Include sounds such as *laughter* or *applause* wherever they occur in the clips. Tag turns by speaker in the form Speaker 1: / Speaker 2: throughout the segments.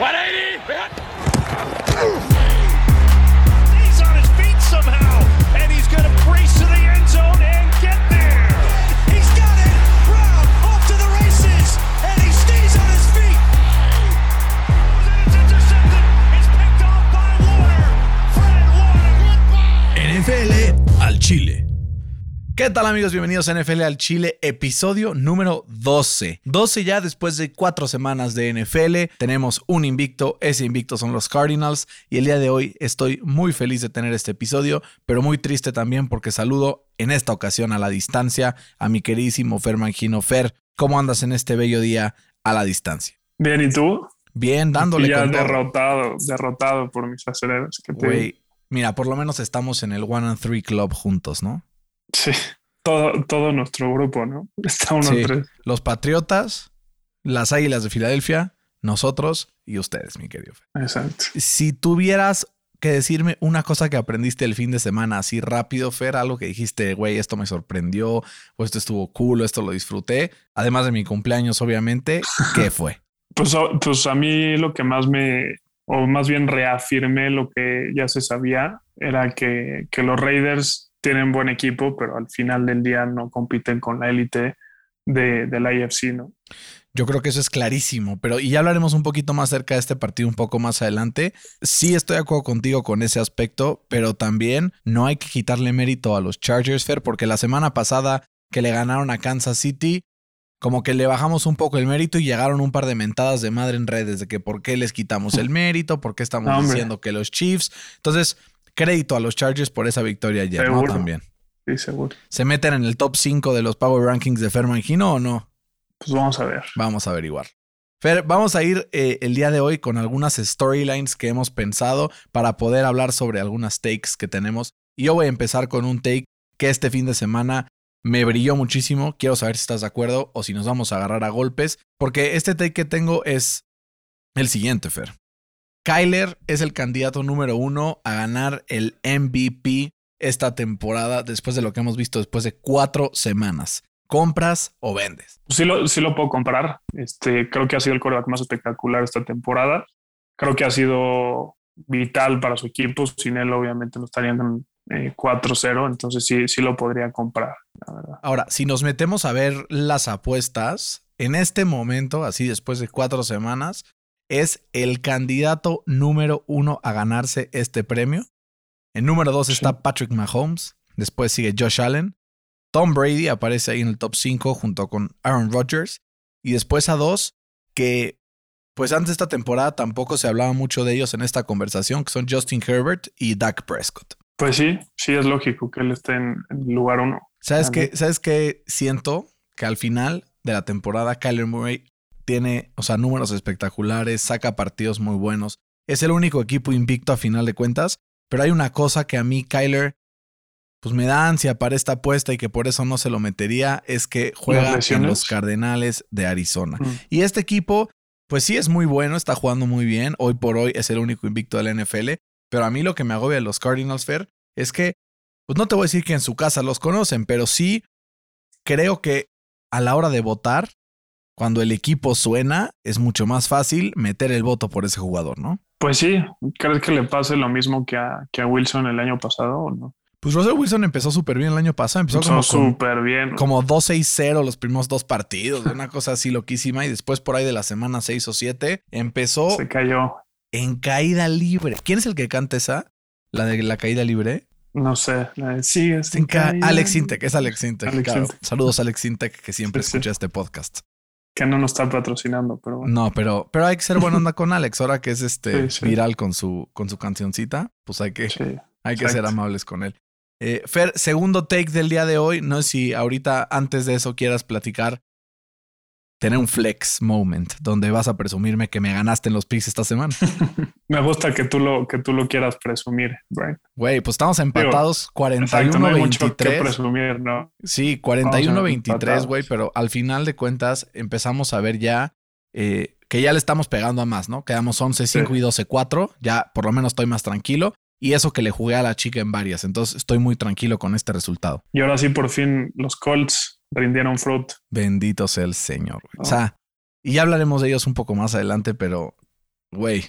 Speaker 1: 180. ¿Qué tal amigos? Bienvenidos a NFL al Chile, episodio número 12. 12 ya después de cuatro semanas de NFL. Tenemos un invicto, ese invicto son los Cardinals. Y el día de hoy estoy muy feliz de tener este episodio, pero muy triste también porque saludo en esta ocasión a la distancia a mi queridísimo Fer Mangino. Fer, ¿cómo andas en este bello día a la distancia?
Speaker 2: Bien, ¿y tú?
Speaker 1: Bien, dándole
Speaker 2: ya
Speaker 1: con todo.
Speaker 2: derrotado, derrotado por mis aceleros. que te-
Speaker 1: mira, por lo menos estamos en el One and Three Club juntos, ¿no?
Speaker 2: Sí, todo, todo nuestro grupo, ¿no? *laughs* Está uno
Speaker 1: Sí.
Speaker 2: tres.
Speaker 1: Los Patriotas, las Águilas de Filadelfia, nosotros y ustedes, mi querido Fer.
Speaker 2: Exacto.
Speaker 1: Si tuvieras que decirme una cosa que aprendiste el fin de semana así rápido, Fer, algo que dijiste, güey, esto me sorprendió, o esto estuvo cool, o esto lo disfruté, además de mi cumpleaños, obviamente, *laughs* ¿qué fue?
Speaker 2: Pues, pues a mí lo que más me, o más bien reafirmé lo que ya se sabía, era que, que los Raiders tienen buen equipo, pero al final del día no compiten con la élite de, de la IFC, ¿no?
Speaker 1: Yo creo que eso es clarísimo, pero y ya hablaremos un poquito más acerca de este partido un poco más adelante. Sí estoy de acuerdo contigo con ese aspecto, pero también no hay que quitarle mérito a los Chargers, Fer, porque la semana pasada que le ganaron a Kansas City, como que le bajamos un poco el mérito y llegaron un par de mentadas de madre en redes de que por qué les quitamos el mérito, por qué estamos
Speaker 2: No,
Speaker 1: diciendo que los Chiefs. Entonces, crédito a los Chargers por esa victoria ayer, ¿no? También.
Speaker 2: Sí, seguro.
Speaker 1: ¿Se meten en el top 5 de los Power Rankings de Fer Mangino o no?
Speaker 2: Pues vamos a ver.
Speaker 1: Vamos a averiguar. Fer, vamos a ir eh, el día de hoy con algunas storylines que hemos pensado para poder hablar sobre algunas takes que tenemos. Y yo voy a empezar con un take que este fin de semana me brilló muchísimo. Quiero saber si estás de acuerdo o si nos vamos a agarrar a golpes. Porque este take que tengo es el siguiente, Fer. Kyler es el candidato número uno a ganar el MVP esta temporada después de lo que hemos visto después de cuatro semanas. ¿Compras o vendes?
Speaker 2: Sí lo, sí lo puedo comprar. Este, creo que ha sido el coreback más espectacular esta temporada. Creo que ha sido vital para su equipo. Sin él, obviamente, no estarían eh, 4-0. Entonces, sí, sí lo podría comprar, la verdad.
Speaker 1: Ahora, si nos metemos a ver las apuestas, en este momento, así después de cuatro semanas, es el candidato número uno a ganarse este premio. En número dos
Speaker 2: Sí.
Speaker 1: está Patrick Mahomes, después sigue Josh Allen, Tom Brady aparece ahí en el top 5 junto con Aaron Rodgers, y después a dos que, pues antes de esta temporada tampoco se hablaba mucho de ellos en esta conversación, que son Justin Herbert y Dak Prescott.
Speaker 2: Pues sí, sí es lógico que él esté en, el lugar uno.
Speaker 1: ¿Sabes qué? ¿Sabes qué? Siento que al final de la temporada Kyler Murray tiene, o sea, números espectaculares, saca partidos muy buenos. Es el único equipo invicto a final de cuentas, pero hay una cosa que a mí Kyler pues me da ansia para esta apuesta y que por eso no se lo metería, es que juega en los Cardenales de Arizona.
Speaker 2: Mm.
Speaker 1: Y este equipo, pues sí es muy bueno, está jugando muy bien. Hoy por hoy es el único invicto de la NFL. Pero a mí lo que me agobia de los Cardinals, Fair, es que, pues no te voy a decir que en su casa los conocen, pero sí creo que a la hora de votar, cuando el equipo suena, es mucho más fácil meter el voto por ese jugador, ¿no?
Speaker 2: Pues sí, ¿crees que le pase lo mismo que a, que a Wilson el año pasado o no?
Speaker 1: Pues Russell Wilson empezó súper bien el año pasado, empezó
Speaker 2: Empezó
Speaker 1: como,
Speaker 2: súper bien.
Speaker 1: como 2-6-0 los primeros dos partidos, una cosa así loquísima, y después por ahí de la semana 6 o 7 empezó
Speaker 2: Se cayó.
Speaker 1: en caída libre. ¿Quién es el que canta esa? La de la caída libre.
Speaker 2: No sé. la de, Sí, es
Speaker 1: En ca- Alex Intec, es Alex Intec.
Speaker 2: Alex
Speaker 1: claro.
Speaker 2: Intec.
Speaker 1: Saludos a Alex Intec, que siempre
Speaker 2: Sí, sí.
Speaker 1: escucha este podcast.
Speaker 2: Que no nos está patrocinando, pero bueno.
Speaker 1: No, pero, pero hay que ser buena onda con Alex. Ahora que es *laughs* este
Speaker 2: Sí, sí.
Speaker 1: viral con su, con su cancioncita, pues hay que,
Speaker 2: Sí.
Speaker 1: hay que
Speaker 2: exacto.
Speaker 1: ser amables con él. Eh, Fer, segundo take del día de hoy. No sé si ahorita, antes de eso, quieras platicar. Tener un flex moment donde vas a presumirme que me ganaste en los picks esta semana. *laughs*
Speaker 2: Me gusta que tú lo, que tú lo quieras presumir, Brian.
Speaker 1: Güey, pues estamos empatados
Speaker 2: Exacto, no hay mucho que
Speaker 1: 41-23.
Speaker 2: presumir, ¿no?
Speaker 1: Sí,
Speaker 2: Vamos
Speaker 1: 41-23,
Speaker 2: empatados.
Speaker 1: güey, pero al final de cuentas empezamos a ver ya eh, que ya le estamos pegando a más, ¿no? Quedamos 11-5
Speaker 2: Sí.
Speaker 1: y 12-4, ya por lo menos estoy más tranquilo. Y eso que le jugué a la chica en varias, entonces estoy muy tranquilo con este resultado.
Speaker 2: Y ahora sí, por fin, los Colts rindieron fruit.
Speaker 1: Bendito sea el Señor. O
Speaker 2: Oh.
Speaker 1: sea, y ya hablaremos de ellos un poco más adelante, pero güey,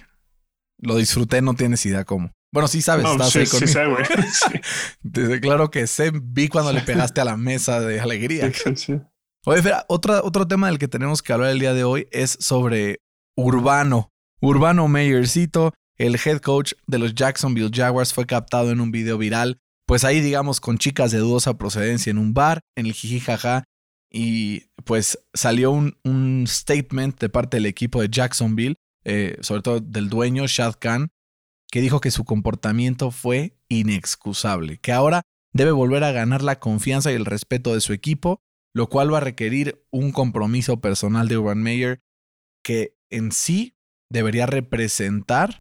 Speaker 1: lo disfruté, no tienes idea cómo. Bueno, sí sabes,
Speaker 2: No,
Speaker 1: estás
Speaker 2: sí,
Speaker 1: ahí
Speaker 2: sí
Speaker 1: conmigo.
Speaker 2: sé, güey. *laughs* Sí,
Speaker 1: Desde claro que sé, vi cuando le pegaste a la mesa de alegría.
Speaker 2: sí.
Speaker 1: Oye, Fer, otra, otro tema del que tenemos que hablar el día de hoy es sobre Urbano. Urbano Meyercito, el head coach de los Jacksonville Jaguars, fue captado en un video viral. Pues ahí, digamos, con chicas de dudosa procedencia en un bar, en el jijijaja. Y pues salió un, statement de parte del equipo de Jacksonville, eh, sobre todo del dueño, Shad Khan, que dijo que su comportamiento fue inexcusable, que ahora debe volver a ganar la confianza y el respeto de su equipo lo cual va a requerir un compromiso personal de Urban Meyer que en sí debería representar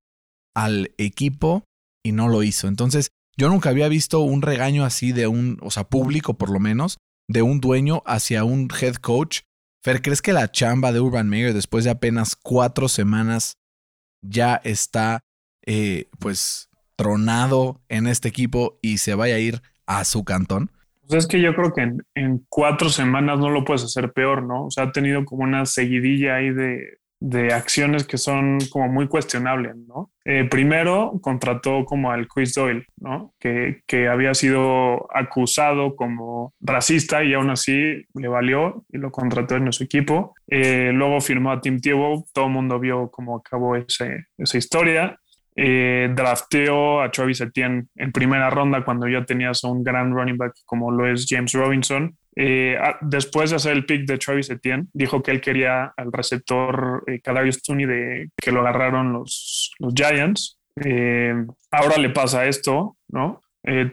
Speaker 1: al equipo y no lo hizo. Entonces, yo nunca había visto un regaño así de un, o sea, público por lo menos, de un dueño hacia un head coach. Fer, ¿crees que la chamba de Urban Meyer después de apenas cuatro semanas ya está, eh, pues, tronado en este equipo y se vaya a ir a su cantón?
Speaker 2: Pues es que yo creo que en, en cuatro semanas no lo puedes hacer peor, ¿no? O sea, ha tenido como una seguidilla ahí de, de acciones que son como muy cuestionables, ¿no? Eh, primero contrató como al Chris Doyle, ¿no? Que, que había sido acusado como racista y aún así le valió y lo contrató en su equipo. Eh, luego firmó a Tim Tebow, todo el mundo vio cómo acabó ese, esa historia. Eh, drafteó a Travis Etienne en primera ronda cuando ya tenías un gran running back como lo es James Robinson. Eh, a- después de hacer el pick de Travis Etienne, dijo que él quería al receptor eh, Kadarius Tooney de que lo agarraron los, Giants. Eh, ahora le pasa esto, ¿no? Eh,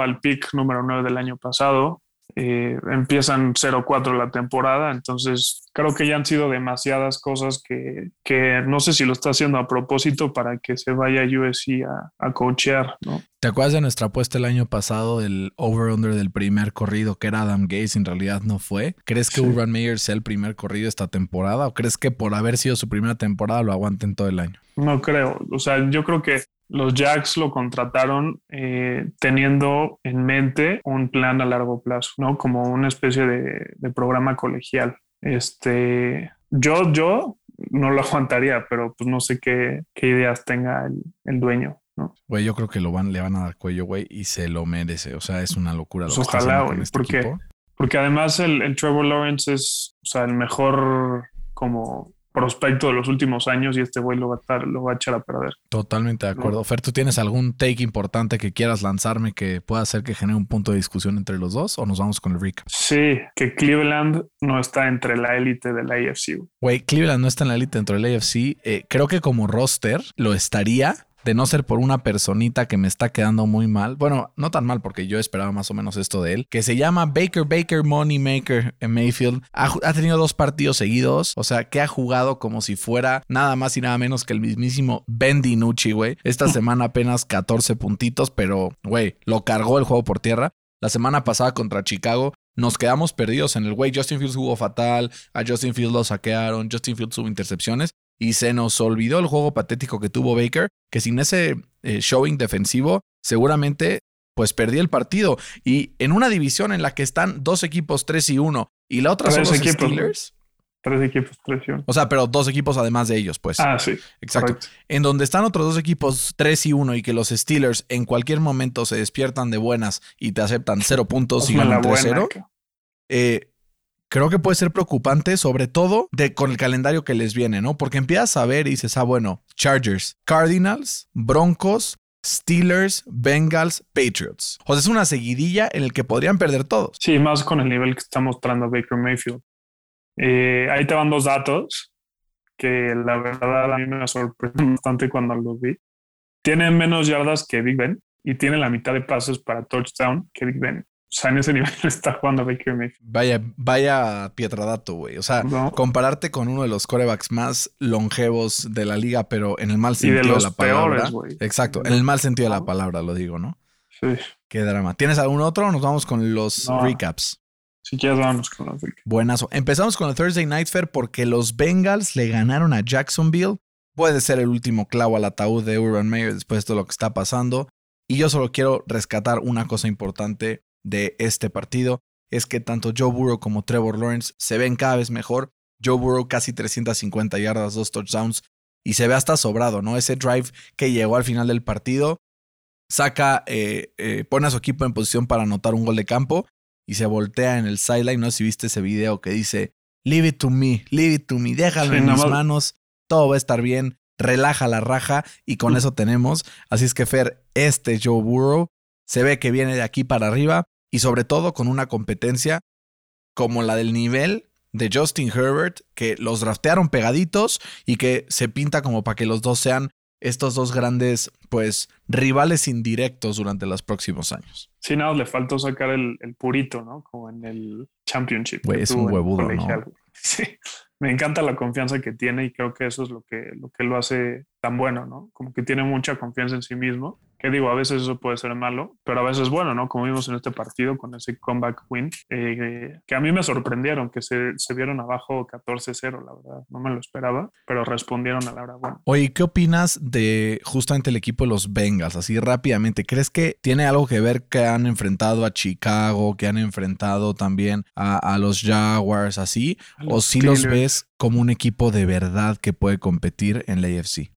Speaker 2: al pick número 9 del año pasado. Eh, empiezan 0-4 la temporada, entonces creo que ya han sido demasiadas cosas que, que no sé si lo está haciendo a propósito para que se vaya a USC a, a coachear, ¿no?
Speaker 1: ¿Te acuerdas de nuestra apuesta el año pasado del over-under del primer corrido que era Adam Gaze? En realidad no fue. ¿Crees que
Speaker 2: Sí.
Speaker 1: Urban Meyer sea el primer corrido esta temporada o crees que por haber sido su primera temporada lo aguanten todo el año?
Speaker 2: No creo. O sea, yo creo que los Jacks lo contrataron eh, teniendo en mente un plan a largo plazo, ¿no? Como una especie de, de programa colegial. Este, yo, yo no lo *laughs* aguantaría, pero pues no sé qué, qué ideas tenga el, el dueño, ¿no?
Speaker 1: Güey, yo creo que lo van, le van a dar cuello, güey, y se lo merece. O sea, es una locura lo
Speaker 2: Pues
Speaker 1: que
Speaker 2: ojalá, güey,
Speaker 1: este
Speaker 2: porque-
Speaker 1: equipo.
Speaker 2: Porque además el, el Trevor Lawrence es, o sea, el mejor como prospecto de los últimos años y este güey lo va a estar, lo va a echar a perder.
Speaker 1: Totalmente de acuerdo. Fer, ¿tú tienes algún take importante que quieras lanzarme que pueda hacer que genere un punto de discusión entre los dos o nos vamos con el recap?
Speaker 2: Sí, que Cleveland no está entre la élite de la AFC. güey.
Speaker 1: Güey, Cleveland no está en la élite dentro del AFC. Eh, creo que como roster lo estaría, de no ser por una personita que me está quedando muy mal. Bueno, no tan mal porque yo esperaba más o menos esto de él, que se llama Baker Baker Money Maker en Mayfield. Ha tenido dos partidos seguidos, o sea, que ha jugado como si fuera nada más y nada menos que el mismísimo Ben DiNucci, güey. Esta *laughs* semana apenas 14 puntitos, pero, güey, lo cargó el juego por tierra. La semana pasada contra Chicago nos quedamos perdidos en el güey. Justin Fields jugó fatal, a Justin Fields lo saquearon, Justin Fields tuvo intercepciones y se nos olvidó el juego patético que tuvo Baker, que sin ese eh, showing defensivo seguramente pues perdí el partido. Y en una división en la que están dos equipos 3 y 1 y la otra son los
Speaker 2: equipos,
Speaker 1: Steelers.
Speaker 2: Tres equipos, presión.
Speaker 1: O sea, pero dos equipos además de ellos, pues.
Speaker 2: Ah, sí.
Speaker 1: Exacto.
Speaker 2: correcto.
Speaker 1: En donde están otros dos equipos 3 y 1 y que los Steelers en cualquier momento se despiertan de buenas y te aceptan 0 puntos y *laughs* ganan
Speaker 2: buena,
Speaker 1: 3-0.
Speaker 2: ca-
Speaker 1: eh, creo que puede ser preocupante, sobre todo con el calendario que les viene, ¿no? Porque empiezas a ver y dices, ah, bueno, Chargers, Cardinals, Broncos, Steelers, Bengals, Patriots. O sea, es una seguidilla en el que podrían perder todos.
Speaker 2: Sí, más con el nivel que está mostrando Baker Mayfield. Eh, ahí te van dos datos que la verdad a mí me sorprenden bastante cuando los vi. Tienen menos yardas que Big Ben y tienen la mitad de pases para touchdown que Big Ben. O sea, en ese *laughs* nivel está jugando Baker Mayfield.
Speaker 1: Vaya, vaya pietradato, güey. O sea,
Speaker 2: ¿no?
Speaker 1: compararte con uno de los corebacks más longevos de la liga, pero en el mal
Speaker 2: Y
Speaker 1: sentido
Speaker 2: de
Speaker 1: de,
Speaker 2: los
Speaker 1: la palabra.
Speaker 2: peores, güey.
Speaker 1: Exacto, en el mal sentido de la palabra, lo digo, ¿no?
Speaker 2: Sí.
Speaker 1: Qué drama. ¿Tienes algún otro? Nos vamos con los
Speaker 2: No.
Speaker 1: recaps.
Speaker 2: Si quieres, vamos con los Big.
Speaker 1: Buenazo. Empezamos con el Thursday Night Fair porque los Bengals le ganaron a Jacksonville. Puede ser el último clavo al ataúd de Urban Meyer después de todo lo que está pasando. Y yo solo quiero rescatar una cosa importante de este partido. Es que tanto Joe Burrow como Trevor Lawrence se ven cada vez mejor. Joe Burrow casi 350 yardas, dos touchdowns. y se ve hasta sobrado, ¿no? Ese drive que llegó al final del partido, saca, eh, eh, pone a su equipo en posición para anotar un gol de campo y se voltea en el sideline. No sé si viste ese video que dice, leave it to me, leave it to me, déjalo en mis manos, todo va a estar bien, relaja la raja y con mm. eso tenemos. Así es que Fer, este Joe Burrow se ve que viene de aquí para arriba y sobre todo con una competencia como la del nivel de Justin Herbert, que los draftearon pegaditos y que se pinta como para que los dos sean estos dos grandes, pues, rivales indirectos durante los próximos años.
Speaker 2: Sí, nada, le faltó sacar el, purito, ¿no? Como en el Championship.
Speaker 1: es un huevudo, ¿no? *laughs*
Speaker 2: Sí, me encanta la confianza que tiene y creo que eso es lo que, lo que lo hace tan bueno, ¿no? Como que tiene mucha confianza en sí mismo. Que digo, a veces eso puede ser malo, pero a veces bueno, ¿no? Como vimos en este partido con ese comeback win, eh, que a mí me sorprendieron, que se, se vieron abajo 14-0, la verdad. No me lo esperaba, pero respondieron a la hora buena.
Speaker 1: Oye, ¿qué opinas de justamente el equipo de los Bengals? Así rápidamente, ¿crees que tiene algo que ver que han enfrentado a Chicago, que han enfrentado también a, a los Jaguars, así? ¿O si los ves como un equipo de verdad que puede competir en la AFC?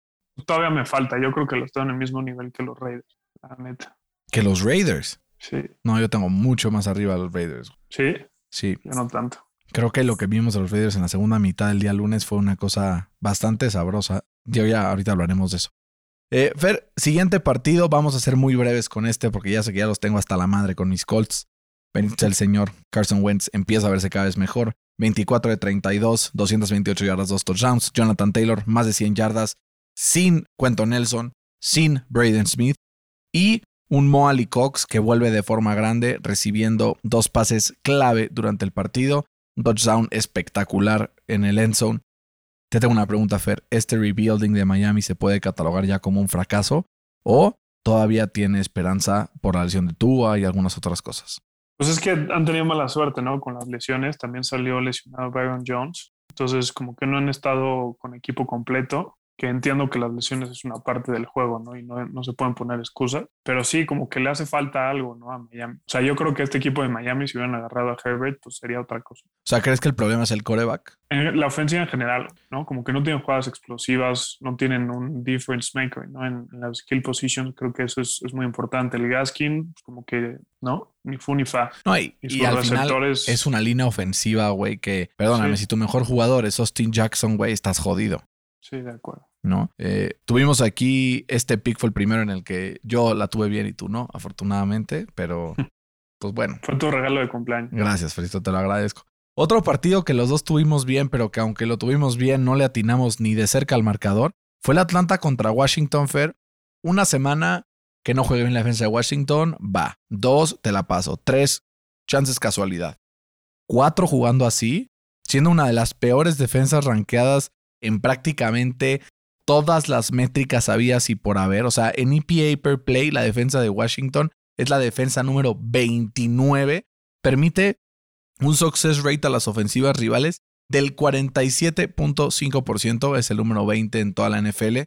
Speaker 2: Todavía me falta. Yo creo que lo estoy en el mismo nivel que los Raiders, la neta.
Speaker 1: ¿Que los Raiders?
Speaker 2: Sí.
Speaker 1: No, yo tengo mucho más arriba a los Raiders.
Speaker 2: ¿Sí?
Speaker 1: Sí.
Speaker 2: Yo no tanto.
Speaker 1: Creo que lo que vimos a los Raiders en la segunda mitad del día lunes fue una cosa bastante sabrosa. Yo ya ahorita hablaremos de eso. Eh, Fer, siguiente partido. Vamos a ser muy breves con este porque ya sé que ya los tengo hasta la madre con mis Colts. el señor Carson Wentz empieza a verse cada vez mejor. 24 de 32, 228 yardas, 2 touchdowns. Jonathan Taylor, más de 100 yardas, sin Quentin Nelson, sin Braden Smith y un Moali Cox que vuelve de forma grande recibiendo dos pases clave durante el partido, un touchdown espectacular en el end zone. Te tengo una pregunta, Fer. ¿Este rebuilding de Miami se puede catalogar ya como un fracaso o todavía tiene esperanza por la lesión de Tua y algunas otras cosas?
Speaker 2: Pues es que han tenido mala suerte, ¿no? Con las lesiones. También salió lesionado Byron Jones. Entonces, como que no han estado con equipo completo que entiendo que las lesiones es una parte del juego, ¿no? Y no, no, se pueden poner excusas, pero sí, como que le hace falta algo, ¿no? A Miami. O sea, yo creo que este equipo de Miami, si hubieran agarrado a Herbert, pues sería otra cosa.
Speaker 1: O sea, ¿crees que el problema es el coreback?
Speaker 2: la ofensiva en general, ¿no? Como que no tienen jugadas explosivas, no tienen un difference maker, ¿no? En, las skill positions, creo que eso es, es muy importante. El Gaskin, pues como que, ¿no? Ni fu ni fa.
Speaker 1: No, y, y, al final es una línea ofensiva, güey, que, perdóname, si tu mejor jugador es Austin Jackson, güey, estás jodido.
Speaker 2: Sí, de acuerdo.
Speaker 1: ¿no? Eh, tuvimos aquí, este pick fue el primero en el que yo la tuve bien y tú no, afortunadamente, pero *laughs* pues bueno.
Speaker 2: Fue tu regalo de cumpleaños.
Speaker 1: Gracias, Felisto, te lo agradezco. Otro partido que los dos tuvimos bien, pero que aunque lo tuvimos bien, no le atinamos ni de cerca al marcador, fue el Atlanta contra Washington Fair. Una semana que no juegue bien la defensa de Washington, va. Dos, te la paso. Tres, chances casualidad. Cuatro jugando así, siendo una de las peores defensas rankeadas en prácticamente todas las métricas habías y por haber. O sea, en EPA per play, la defensa de Washington es la defensa número 29. Permite un success rate a las ofensivas rivales del 47.5%, es el número 20 en toda la NFL.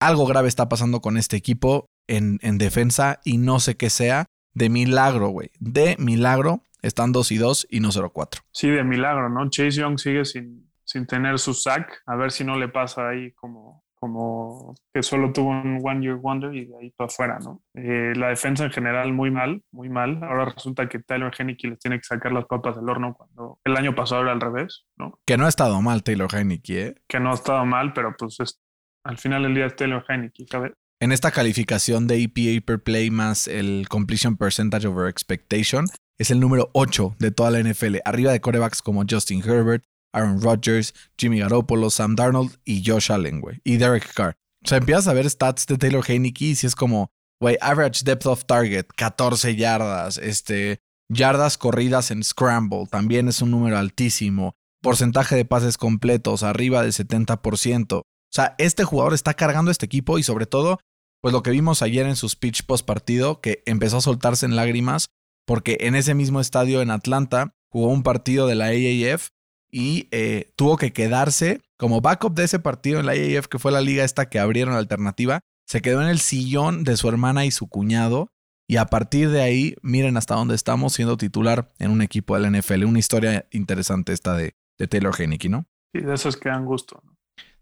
Speaker 1: Algo grave está pasando con este equipo en, en defensa y no sé qué sea. De milagro, güey. De milagro. Están 2 y 2 y no 0-4.
Speaker 2: Sí, de milagro, ¿no? Chase Young sigue sin, sin tener su sack, a ver si no le pasa ahí como, como que solo tuvo un One Year Wonder y de ahí para afuera, ¿no? Eh, la defensa en general muy mal, muy mal. Ahora resulta que Taylor Heineke les tiene que sacar las papas del horno cuando el año pasado era al revés, ¿no?
Speaker 1: Que no ha estado mal Taylor Heineke, ¿eh?
Speaker 2: Que no ha estado mal, pero pues al final del día es Taylor Heineke, ¿sabes?
Speaker 1: En esta calificación de EPA per play más el completion percentage over expectation, es el número 8 de toda la NFL, arriba de corebacks como Justin Herbert, Aaron Rodgers, Jimmy Garoppolo, Sam Darnold y Josh Allen, güey. Y Derek Carr. O sea, empiezas a ver stats de Taylor Heineke y si es como, güey, average depth of target, 14 yardas, este, yardas corridas en scramble, también es un número altísimo. Porcentaje de pases completos, arriba del 70%. O sea, este jugador está cargando este equipo y sobre todo, pues lo que vimos ayer en su speech post partido, que empezó a soltarse en lágrimas, porque en ese mismo estadio en Atlanta jugó un partido de la AAF y eh, tuvo que quedarse como backup de ese partido en la IAF, que fue la liga esta que abrieron alternativa. Se quedó en el sillón de su hermana y su cuñado. Y a partir de ahí, miren hasta dónde estamos siendo titular en un equipo de la NFL. Una historia interesante esta de, de Taylor Heineke, ¿no?
Speaker 2: Y de esos que dan gusto.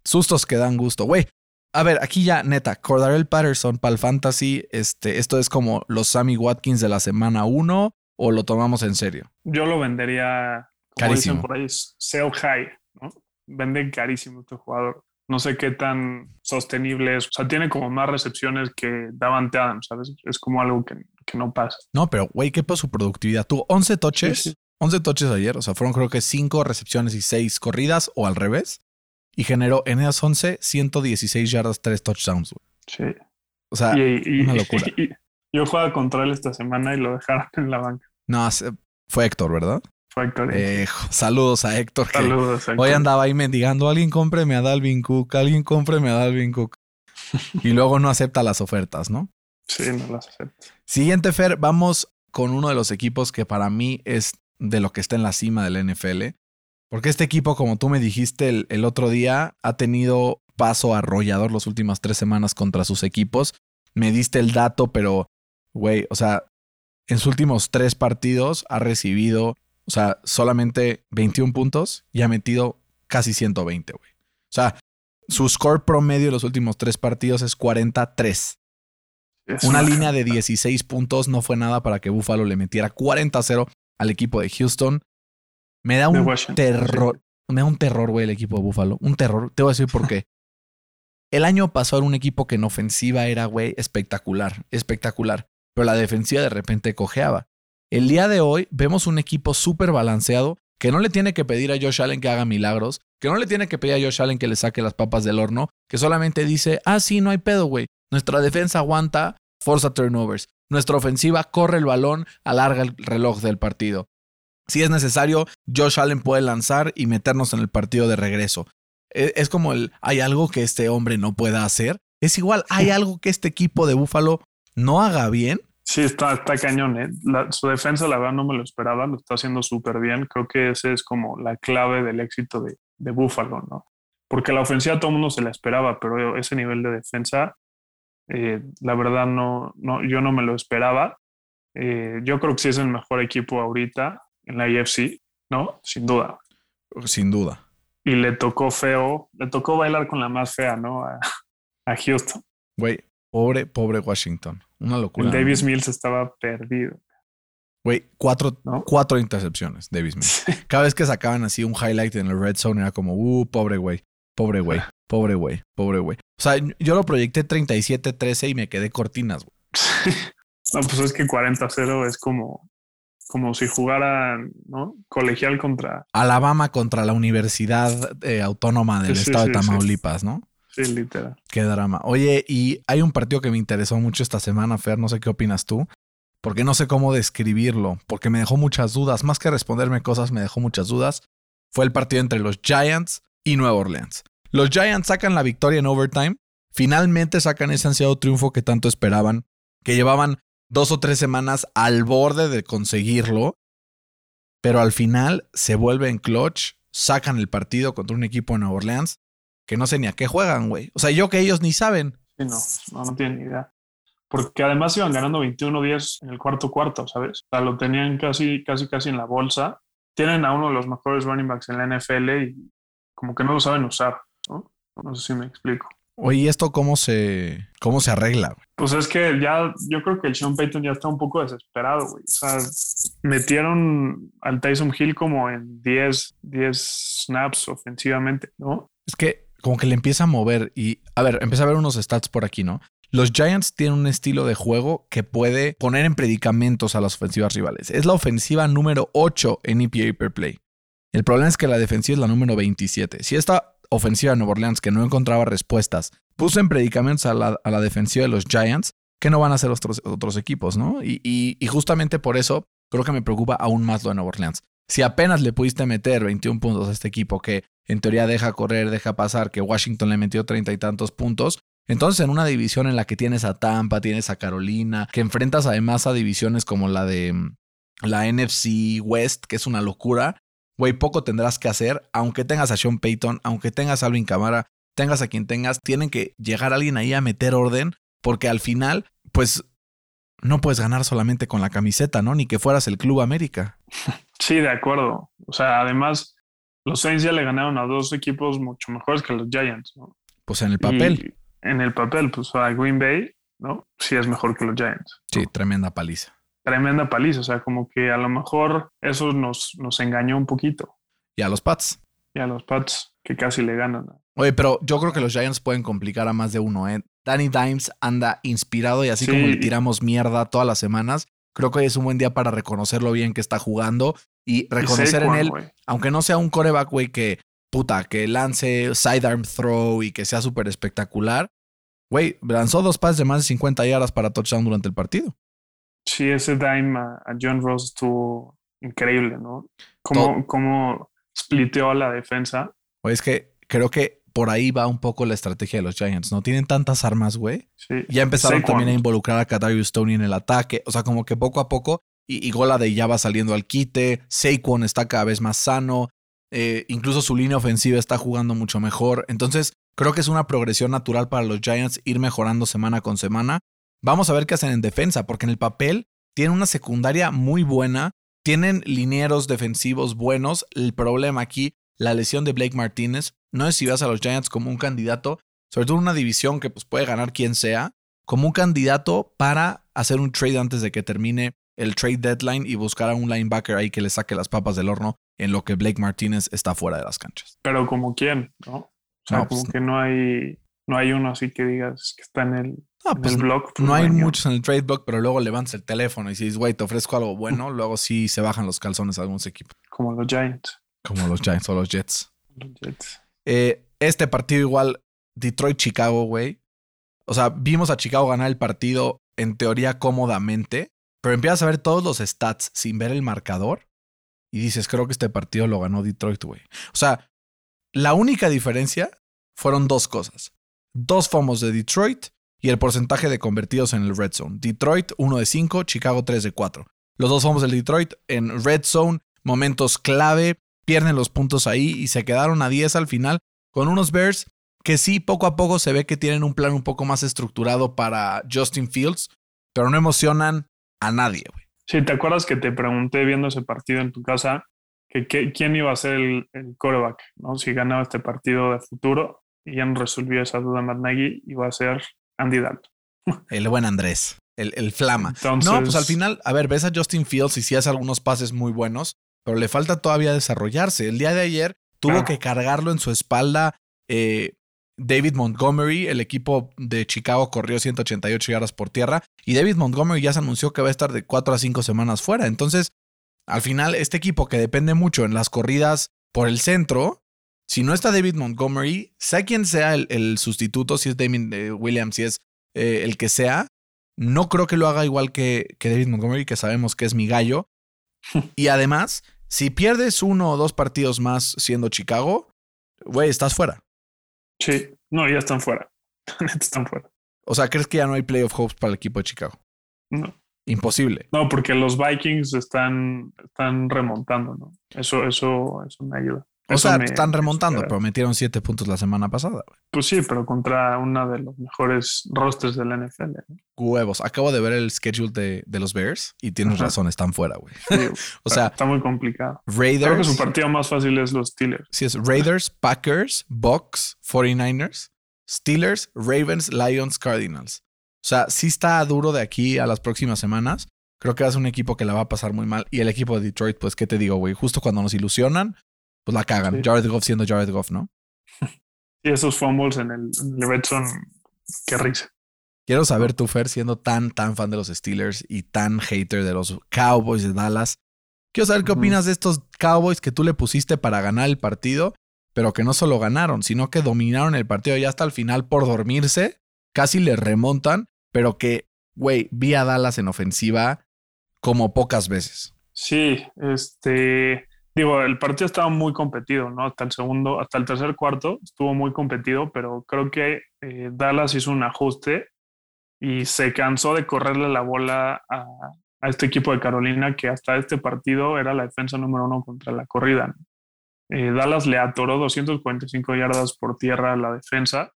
Speaker 1: sustos que dan gusto. Güey, a ver, aquí ya, neta, Cordarell Patterson para el fantasy, este, esto es como los Sammy Watkins de la semana 1 o lo tomamos en serio.
Speaker 2: Yo lo vendería, como
Speaker 1: Carísimo.
Speaker 2: dicen por ahí, sell high, ¿no? Venden carísimo este jugador. No sé qué tan sostenible es. O sea, tiene como más recepciones que Davante Adams, ¿sabes? Es como algo que, que no pasa.
Speaker 1: No, pero güey, ¿qué pasó su productividad? Tuvo 11 touches,
Speaker 2: Sí, sí.
Speaker 1: 11 touches ayer, o sea, fueron creo que 5 recepciones y 6 corridas o al revés. Y generó en esas 11 116 yardas, 3 touchdowns. güey.
Speaker 2: Sí.
Speaker 1: O sea,
Speaker 2: Y, y-
Speaker 1: una locura.
Speaker 2: y- yo jugaba contra él esta semana y lo dejaron en la banca.
Speaker 1: no, fue Héctor, ¿verdad?
Speaker 2: Héctor.
Speaker 1: Eh, saludos a Héctor. que
Speaker 2: Saludos. Héctor.
Speaker 1: Hoy andaba ahí mendigando, alguien cómpreme a Dalvin Cook, alguien cómpreme a Dalvin Cook. *laughs* Y luego no acepta las ofertas, ¿no?
Speaker 2: Sí, no las acepto.
Speaker 1: Siguiente, Fer, vamos con uno de los equipos que para mí es de lo que está en la cima del NFL. Porque este equipo, como tú me dijiste el, el otro día, ha tenido paso arrollador las últimas tres semanas contra sus equipos. Me diste el dato, pero, güey, o sea, en sus últimos tres partidos ha recibido, o sea, solamente 21 puntos y ha metido casi 120, güey. O sea, su score promedio de los últimos tres partidos es 43.
Speaker 2: Es
Speaker 1: Una línea de 16 puntos no fue nada para que Buffalo le metiera 40-0 al equipo de Houston. Me da un terror. Me da un terror, güey, el equipo de Buffalo. Un terror. Te voy a decir por qué. *laughs* El año pasado era un equipo que en ofensiva era, güey, espectacular. Espectacular. Pero la defensiva de repente cojeaba. El día de hoy vemos un equipo súper balanceado que no le tiene que pedir a Josh Allen que haga milagros, que no le tiene que pedir a Josh Allen que le saque las papas del horno, que solamente dice, ah, sí, no hay pedo, güey. Nuestra defensa aguanta, forza turnovers. Nuestra ofensiva corre el balón, alarga el reloj del partido. Si es necesario, Josh Allen puede lanzar y meternos en el partido de regreso. E- Es como el, hay algo que este hombre no pueda hacer. Es igual, hay algo que este equipo de Búfalo no haga bien.
Speaker 2: Sí, está, está cañón. ¿eh? La- su defensa, la verdad, no me lo esperaba. Lo está haciendo súper bien. Creo que ese es como la clave del éxito de, de Buffalo, ¿no? Porque la ofensiva todo el mundo se la esperaba, pero ese nivel de defensa, eh, la verdad, no, no, yo no me lo esperaba. Eh, yo creo que sí es el mejor equipo ahorita en la IFC, ¿no? Sin duda.
Speaker 1: Sin duda.
Speaker 2: Y le tocó feo, le tocó bailar con la más fea, ¿no? A, a Houston.
Speaker 1: Güey, pobre, pobre Washington. Una locura.
Speaker 2: El Davis
Speaker 1: ¿no?
Speaker 2: Mills estaba perdido.
Speaker 1: Güey, cuatro,
Speaker 2: ¿No?
Speaker 1: cuatro intercepciones, Davis Mills. Cada vez que sacaban así un highlight en el red zone era como, uh, pobre güey, pobre güey, *laughs* pobre güey, pobre güey. O sea, yo lo proyecté 37-13 y me quedé cortinas, güey.
Speaker 2: No, pues es que 40-0 es como, como si jugaran, ¿no? Colegial contra.
Speaker 1: Alabama contra la Universidad eh, Autónoma del
Speaker 2: Sí, sí,
Speaker 1: Estado de
Speaker 2: sí.
Speaker 1: Tamaulipas, ¿no?
Speaker 2: Sí, literal.
Speaker 1: Qué drama. Oye, y hay un partido que me interesó mucho esta semana, Fer, no sé qué opinas tú, porque no sé cómo describirlo, porque me dejó muchas dudas, más que responderme cosas, me dejó muchas dudas. Fue el partido entre los Giants y Nueva Orleans. Los Giants sacan la victoria en overtime, finalmente sacan ese ansiado triunfo que tanto esperaban, que llevaban dos o tres semanas al borde de conseguirlo, pero al final se vuelve en clutch, sacan el partido contra un equipo de Nueva Orleans que no sé ni a qué juegan, güey. O sea, yo que ellos ni saben.
Speaker 2: Sí, no, no, no tienen ni idea. Porque además iban ganando 21-10 en el cuarto cuarto, ¿sabes? O sea, lo tenían casi, casi, casi en la bolsa. Tienen a uno de los mejores running backs en la NFL y como que no lo saben usar, ¿no? No sé si me explico.
Speaker 1: Oye, ¿y esto cómo se, cómo se arregla? güey?
Speaker 2: Pues es que ya, yo creo que el Sean Payton ya está un poco desesperado, güey. O sea, metieron al Tyson Hill como en 10, 10 snaps ofensivamente, ¿no?
Speaker 1: Es que como que le empieza a mover y, a ver, empieza a ver unos stats por aquí, ¿no? Los Giants tienen un estilo de juego que puede poner en predicamentos a las ofensivas rivales. Es la ofensiva número 8 en EPA per play. El problema es que la defensiva es la número 27. Si esta ofensiva de Nueva Orleans, que no encontraba respuestas, puso en predicamentos a la, a la defensiva de los Giants, ¿qué no van a hacer otros, otros equipos, no? Y, y- y justamente por eso creo que me preocupa aún más lo de Nueva Orleans. Si apenas le pudiste meter 21 puntos a este equipo que en teoría deja correr, deja pasar, que Washington le metió treinta y tantos puntos, entonces en una división en la que tienes a Tampa, tienes a Carolina, que enfrentas además a divisiones como la de mm, la NFC West, que es una locura, güey, poco tendrás que hacer, aunque tengas a Sean Payton, aunque tengas a Alvin Kamara, tengas a quien tengas, tienen que llegar alguien ahí a meter orden, porque al final, pues, no puedes ganar solamente con la camiseta, ¿no? Ni que fueras el Club América. *laughs*
Speaker 2: Sí, de acuerdo. O sea, además, los Saints ya le ganaron a dos equipos mucho mejores que los Giants, ¿no?
Speaker 1: Pues en el papel.
Speaker 2: Y en el papel, pues a Green Bay, ¿no? Sí es mejor que los Giants.
Speaker 1: Sí, tremenda paliza.
Speaker 2: Tremenda paliza, o sea, como que a lo mejor eso nos, nos engañó un poquito.
Speaker 1: Y a los Pats.
Speaker 2: Y a los Pats, que casi le ganan.
Speaker 1: Oye, pero yo creo que los Giants pueden complicar a más de uno, ¿eh? Danny Dimes anda inspirado y así como le tiramos mierda todas las semanas, creo que hoy es un buen día para reconocerlo bien que está jugando y reconocer en él, aunque no sea un coreback, güey, que puta, que lance sidearm throw y que sea súper espectacular. Güey, lanzó dos pases de más de 50 yardas para touchdown durante el partido.
Speaker 2: Sí, ese dime a, John Ross estuvo increíble, ¿no? Cómo, cómo spliteó la defensa.
Speaker 1: Oye, es que creo que por ahí va un poco la estrategia de los Giants, ¿no? Tienen tantas armas, güey.
Speaker 2: Sí.
Speaker 1: Ya empezaron también a involucrar a Kadarius Stoney en el ataque. O sea, como que poco a poco, y, y Gola de ya va saliendo al quite. Saquon está cada vez más sano. Eh, incluso su línea ofensiva está jugando mucho mejor. Entonces, creo que es una progresión natural para los Giants ir mejorando semana con semana. Vamos a ver qué hacen en defensa, porque en el papel tienen una secundaria muy buena, tienen linieros defensivos buenos. El problema aquí, la lesión de Blake Martínez, no es si vas a los Giants como un candidato, sobre todo en una división que pues, puede ganar quien sea, como un candidato para hacer un trade antes de que termine el trade deadline y buscar a un linebacker ahí que le saque las papas del horno en lo que Blake Martínez está fuera de las canchas.
Speaker 2: Pero como quién, ¿no? O sea, como pues, que no hay, no hay uno así que digas que está en el, pues, blog.
Speaker 1: no hay muchos en el trade blog, pero luego levantas el teléfono y dices, güey, te ofrezco algo bueno, luego sí se bajan los calzones a algunos equipos.
Speaker 2: Como los Giants.
Speaker 1: Como los Giants o los Jets.
Speaker 2: Los Jets.
Speaker 1: Eh, este partido igual, Detroit-Chicago, güey. O sea, vimos a Chicago ganar el partido en teoría cómodamente, pero empiezas a ver todos los stats sin ver el marcador y dices, creo que este partido lo ganó Detroit, güey. O sea, la única diferencia fueron dos cosas. Dos fomos de Detroit y el porcentaje de convertidos en el red zone. Detroit 1 de 5, Chicago 3 de 4. Los dos fomos del Detroit en red zone, momentos clave, pierden los puntos ahí y se quedaron a 10 al final con unos Bears que sí, poco a poco se ve que tienen un plan un poco más estructurado para Justin Fields, pero no emocionan a nadie, güey.
Speaker 2: Sí, ¿te acuerdas que te pregunté viendo ese partido en tu casa que, quién iba a ser el, el coreback, ¿no? Si ganaba este partido de futuro y ya no resolvió esa duda Matt Nagy, iba a ser Andy Dalton. *laughs*
Speaker 1: El buen Andrés, el, el flama. no, pues al final, a ver, ves a Justin Fields y sí hace algunos pases muy buenos, pero le falta todavía desarrollarse. El día de ayer tuvo que cargarlo en su espalda eh, David Montgomery, el equipo de Chicago corrió 188 yardas por tierra y David Montgomery ya se anunció que va a estar de 4 a 5 semanas fuera. Entonces, al final, este equipo que depende mucho en las corridas por el centro, si no está David Montgomery, sea quien sea el, sustituto, si es David eh, Williams, si es eh, el que sea, no creo que lo haga igual que, que David Montgomery, que sabemos que es mi gallo. *laughs* y además, si pierdes uno o dos partidos más siendo Chicago, güey, estás fuera.
Speaker 2: Sí, no, ya están fuera. *laughs* están fuera.
Speaker 1: O sea, ¿crees que ya no hay playoff hopes para el equipo de Chicago?
Speaker 2: No.
Speaker 1: Imposible.
Speaker 2: No, porque los Vikings están, están remontando, ¿no? Eso, eso, eso me ayuda.
Speaker 1: O sea, están remontando, pero metieron siete puntos la semana pasada.
Speaker 2: Pues sí, pero contra una de los mejores rosters de la NFL.
Speaker 1: Huevos. Acabo de ver el schedule de, de los Bears y tienes razón, están fuera, güey. *laughs* o sea,
Speaker 2: está muy complicado.
Speaker 1: Raiders.
Speaker 2: Creo que su partido más fácil es los Steelers.
Speaker 1: Sí, es Raiders, *laughs* Packers, Bucks, 49ers, Steelers, Ravens, Lions, Cardinals. O sea, sí está duro de aquí a las próximas semanas. Creo que es un equipo que la va a pasar muy mal. Y el equipo de Detroit, pues, ¿qué te digo, güey? Justo cuando nos ilusionan, pues la cagan. Jared Goff siendo Jared Goff, ¿no? *laughs*
Speaker 2: Y esos fumbles en el, red son qué risa.
Speaker 1: Quiero saber tú, Fer, siendo tan, tan fan de los Steelers y tan hater de los Cowboys de Dallas. Quiero saber qué opinas de estos Cowboys que tú le pusiste para ganar el partido, pero que no solo ganaron, sino que dominaron el partido ya hasta el final por dormirse, casi le remontan, pero que, güey, vi a Dallas en ofensiva como pocas veces.
Speaker 2: Sí, este, digo, el partido estaba muy competido, ¿no? Hasta el segundo, hasta el tercer cuarto estuvo muy competido, pero creo que eh, Dallas hizo un ajuste y se cansó de correrle la bola a, este equipo de Carolina que hasta este partido era la defensa número uno contra la corrida. Eh, Dallas le atoró 245 yardas por tierra a la defensa,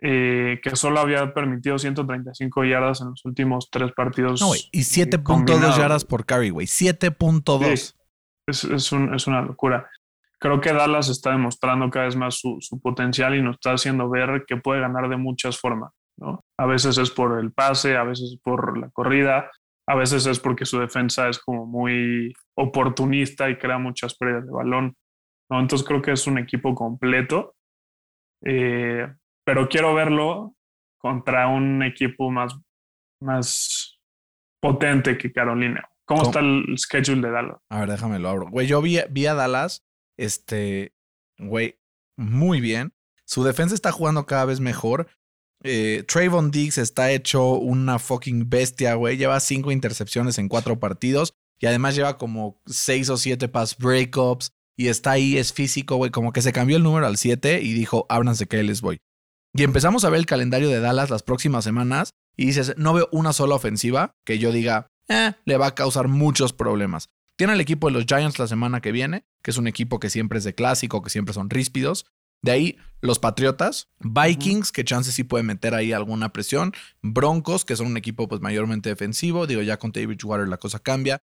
Speaker 2: eh, que solo había permitido 135 yardas en los últimos tres partidos.
Speaker 1: No, y 7.2 yardas por carry, güey. 7.2
Speaker 2: es, es, un, es una locura. creo que Dallas está demostrando cada vez más su, su, potencial y nos está haciendo ver que puede ganar de muchas formas. ¿no? A veces es por el pase, a veces es por la corrida, a veces es porque su defensa es como muy oportunista y crea muchas pérdidas de balón. ¿no? Entonces creo que es un equipo completo, eh, pero quiero verlo contra un equipo más, más potente que Carolina. ¿Cómo, está el schedule de Dallas?
Speaker 1: A ver, déjame lo abro. Güey, yo vi, vi a Dallas, este, güey, muy bien. Su defensa está jugando cada vez mejor. Eh, Trayvon Diggs está hecho una fucking bestia, güey. Lleva cinco intercepciones en cuatro partidos y además lleva como seis o siete pass breakups y está ahí, es físico, güey. Como que se cambió el número al 7 y dijo, ábranse que les voy. Y empezamos a ver el calendario de Dallas las próximas semanas y dices, no veo una sola ofensiva que yo diga, eh, le va a causar muchos problemas. Tiene el equipo de los Giants la semana que viene, que es un equipo que siempre es de clásico, que siempre son ríspidos. De ahí los Patriotas, Vikings, que chances sí pueden meter ahí alguna presión, Broncos, que son un equipo pues mayormente defensivo, digo ya con David Water la cosa cambia,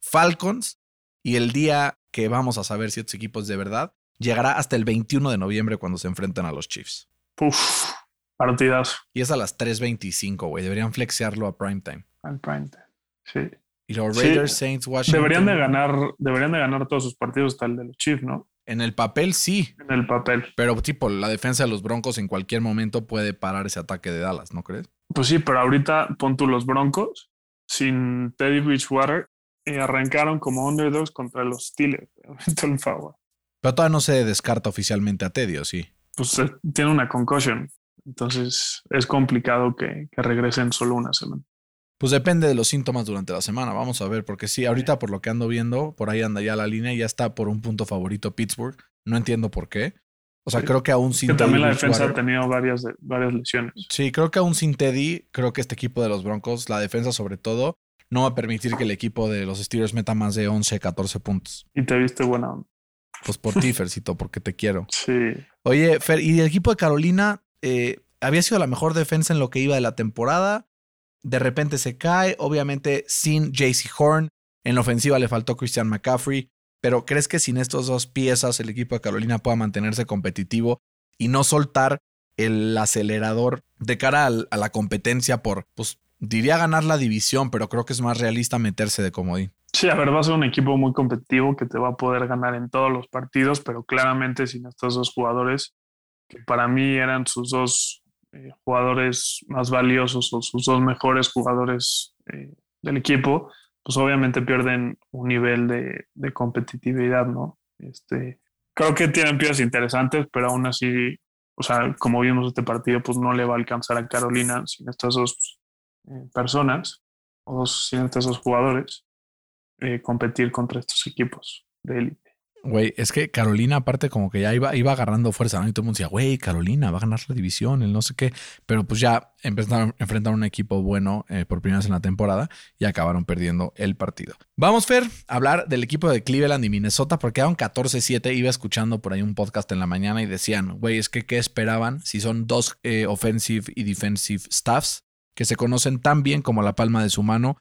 Speaker 1: Falcons y el día que vamos a saber si estos equipos de verdad llegará hasta el 21 de noviembre cuando se enfrenten a los Chiefs.
Speaker 2: Uf, partidas.
Speaker 1: Y es a las 3.25, güey, deberían flexearlo a primetime.
Speaker 2: Al primetime, sí.
Speaker 1: Y los Raiders, Saints, Washington.
Speaker 2: Deberían de ganar, deberían de ganar todos sus partidos hasta el de los Chiefs, ¿no?
Speaker 1: En el papel sí.
Speaker 2: En el papel.
Speaker 1: Pero tipo, la defensa de los Broncos en cualquier momento puede parar ese ataque de Dallas, ¿no crees?
Speaker 2: Pues sí, pero ahorita pon tú los Broncos sin Teddy Bridgewater y arrancaron como underdogs contra los Steelers. *laughs* el favor.
Speaker 1: Pero todavía no se descarta oficialmente a Teddy, ¿o sí?
Speaker 2: Pues eh, tiene una concussion. Entonces es complicado que, que regresen solo una semana.
Speaker 1: Pues depende de los síntomas durante la semana. Vamos a ver, porque sí, ahorita por lo que ando viendo, por ahí anda ya la línea y ya está por un punto favorito Pittsburgh. No entiendo por qué. O sea, creo que aún sin
Speaker 2: que también la defensa ha tenido varias, varias lesiones.
Speaker 1: Sí, creo que aún sin Teddy, creo que este equipo de los Broncos, la defensa sobre todo, no va a permitir que el equipo de los Steelers meta más de 11, 14 puntos.
Speaker 2: Y te viste buena
Speaker 1: Pues por ti, Fercito, porque te quiero. *laughs*
Speaker 2: Sí.
Speaker 1: Oye, Fer, ¿y el equipo de Carolina eh, había sido la mejor defensa en lo que iba de la temporada? De repente se cae, obviamente sin JC Horn. En la ofensiva le faltó Christian McCaffrey, pero ¿crees que sin estas dos piezas el equipo de Carolina pueda mantenerse competitivo y no soltar el acelerador de cara a la competencia por, pues diría ganar la división, pero creo que es más realista meterse de comodín?
Speaker 2: Sí, a ver, va a ser un equipo muy competitivo que te va a poder ganar en todos los partidos, pero claramente sin estos dos jugadores, que para mí eran sus dos eh, jugadores más valiosos o sus dos mejores jugadores eh, del equipo, pues obviamente pierden un nivel de, competitividad, ¿no? Este, creo que tienen piezas interesantes, pero aún así, o sea, como vimos este partido, pues no le va a alcanzar a Carolina sin estas dos eh, personas o sin estos dos jugadores competir contra estos equipos de élite.
Speaker 1: Güey, es que Carolina, aparte, como que ya iba, iba agarrando fuerza, ¿no? Y todo el mundo decía, güey, Carolina va a ganar la división, el no sé qué. Pero pues ya empezaron a enfrentar un equipo bueno eh, por primera vez en la temporada y acabaron perdiendo el partido. Vamos, Fer, a hablar del equipo de Cleveland y Minnesota, porque quedaron 14-7. Iba escuchando por ahí un podcast en la mañana y decían, güey, es que ¿qué esperaban si son dos eh, offensive y defensive staffs que se conocen tan bien como la palma de su mano?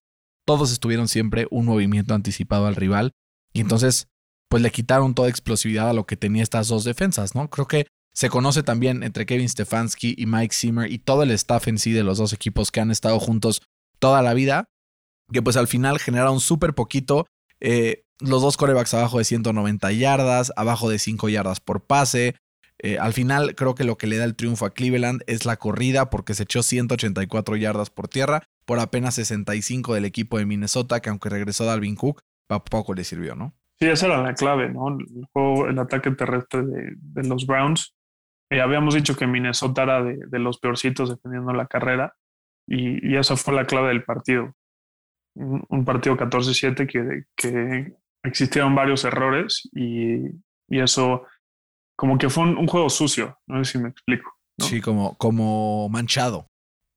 Speaker 1: Todos estuvieron siempre un movimiento anticipado al rival. Y entonces pues le quitaron toda explosividad a lo que tenía estas dos defensas, ¿no? Creo que se conoce también entre Kevin Stefanski y Mike Zimmer y todo el staff en sí de los dos equipos que han estado juntos toda la vida, que pues al final generaron súper poquito. Eh, los dos corebacks abajo de 190 yardas, abajo de 5 yardas por pase. Eh, al final creo que lo que le da el triunfo a Cleveland es la corrida porque se echó 184 yardas por tierra por apenas 65 del equipo de Minnesota que aunque regresó Dalvin Cook, poco le sirvió, ¿no?
Speaker 2: Sí, esa era la clave, ¿no? El juego, el ataque terrestre de, los Browns. Eh, habíamos dicho que Minnesota era de, los peorcitos defendiendo la carrera y, esa fue la clave del partido. Un, partido 14-7 que, que, existieron varios errores y, eso como que fue un, juego sucio, no sé si me explico.
Speaker 1: Sí, como, como manchado.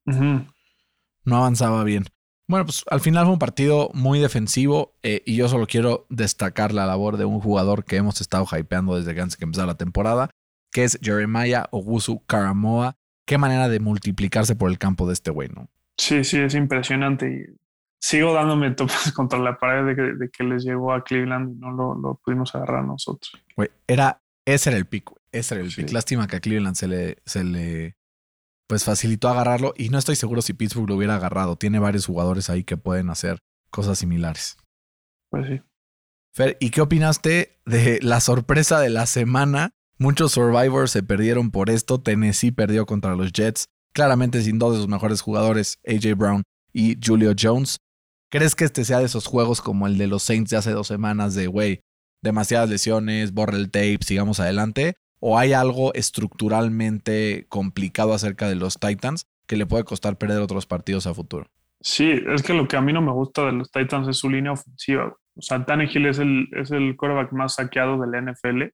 Speaker 1: No avanzaba bien. Bueno, pues al final fue un partido muy defensivo eh, y yo solo quiero destacar la labor de un jugador que hemos estado hypeando desde que antes que empezara la temporada, que es Jeremiah Ogusu Karamoa. Qué manera de multiplicarse por el campo de este güey, ¿no?
Speaker 2: Sí, sí, es impresionante. Y sigo dándome topas *laughs* contra la pared de que, les llegó a Cleveland y no lo, pudimos agarrar nosotros.
Speaker 1: Güey, era, ese era el pick, Ese era el pick. Lástima que a Cleveland se le, se le pues facilitó agarrarlo y no estoy seguro si Pittsburgh lo hubiera agarrado. Tiene varios jugadores ahí que pueden hacer cosas similares.
Speaker 2: Pues sí.
Speaker 1: Fer, ¿y qué opinaste de la sorpresa de la semana? Muchos Survivors se perdieron por esto. Tennessee perdió contra los Jets, claramente sin dos de sus mejores jugadores, AJ Brown y Julio Jones. ¿Crees que este sea de esos juegos como el de los Saints de hace dos semanas de, güey, demasiadas lesiones, borre el tape, sigamos adelante? ¿O hay algo estructuralmente complicado acerca de los Titans que le puede costar perder otros partidos a futuro?
Speaker 2: Sí, es que lo que a mí no me gusta de los Titans es su línea ofensiva. O sea, Tannehill es el, es el quarterback más saqueado del NFL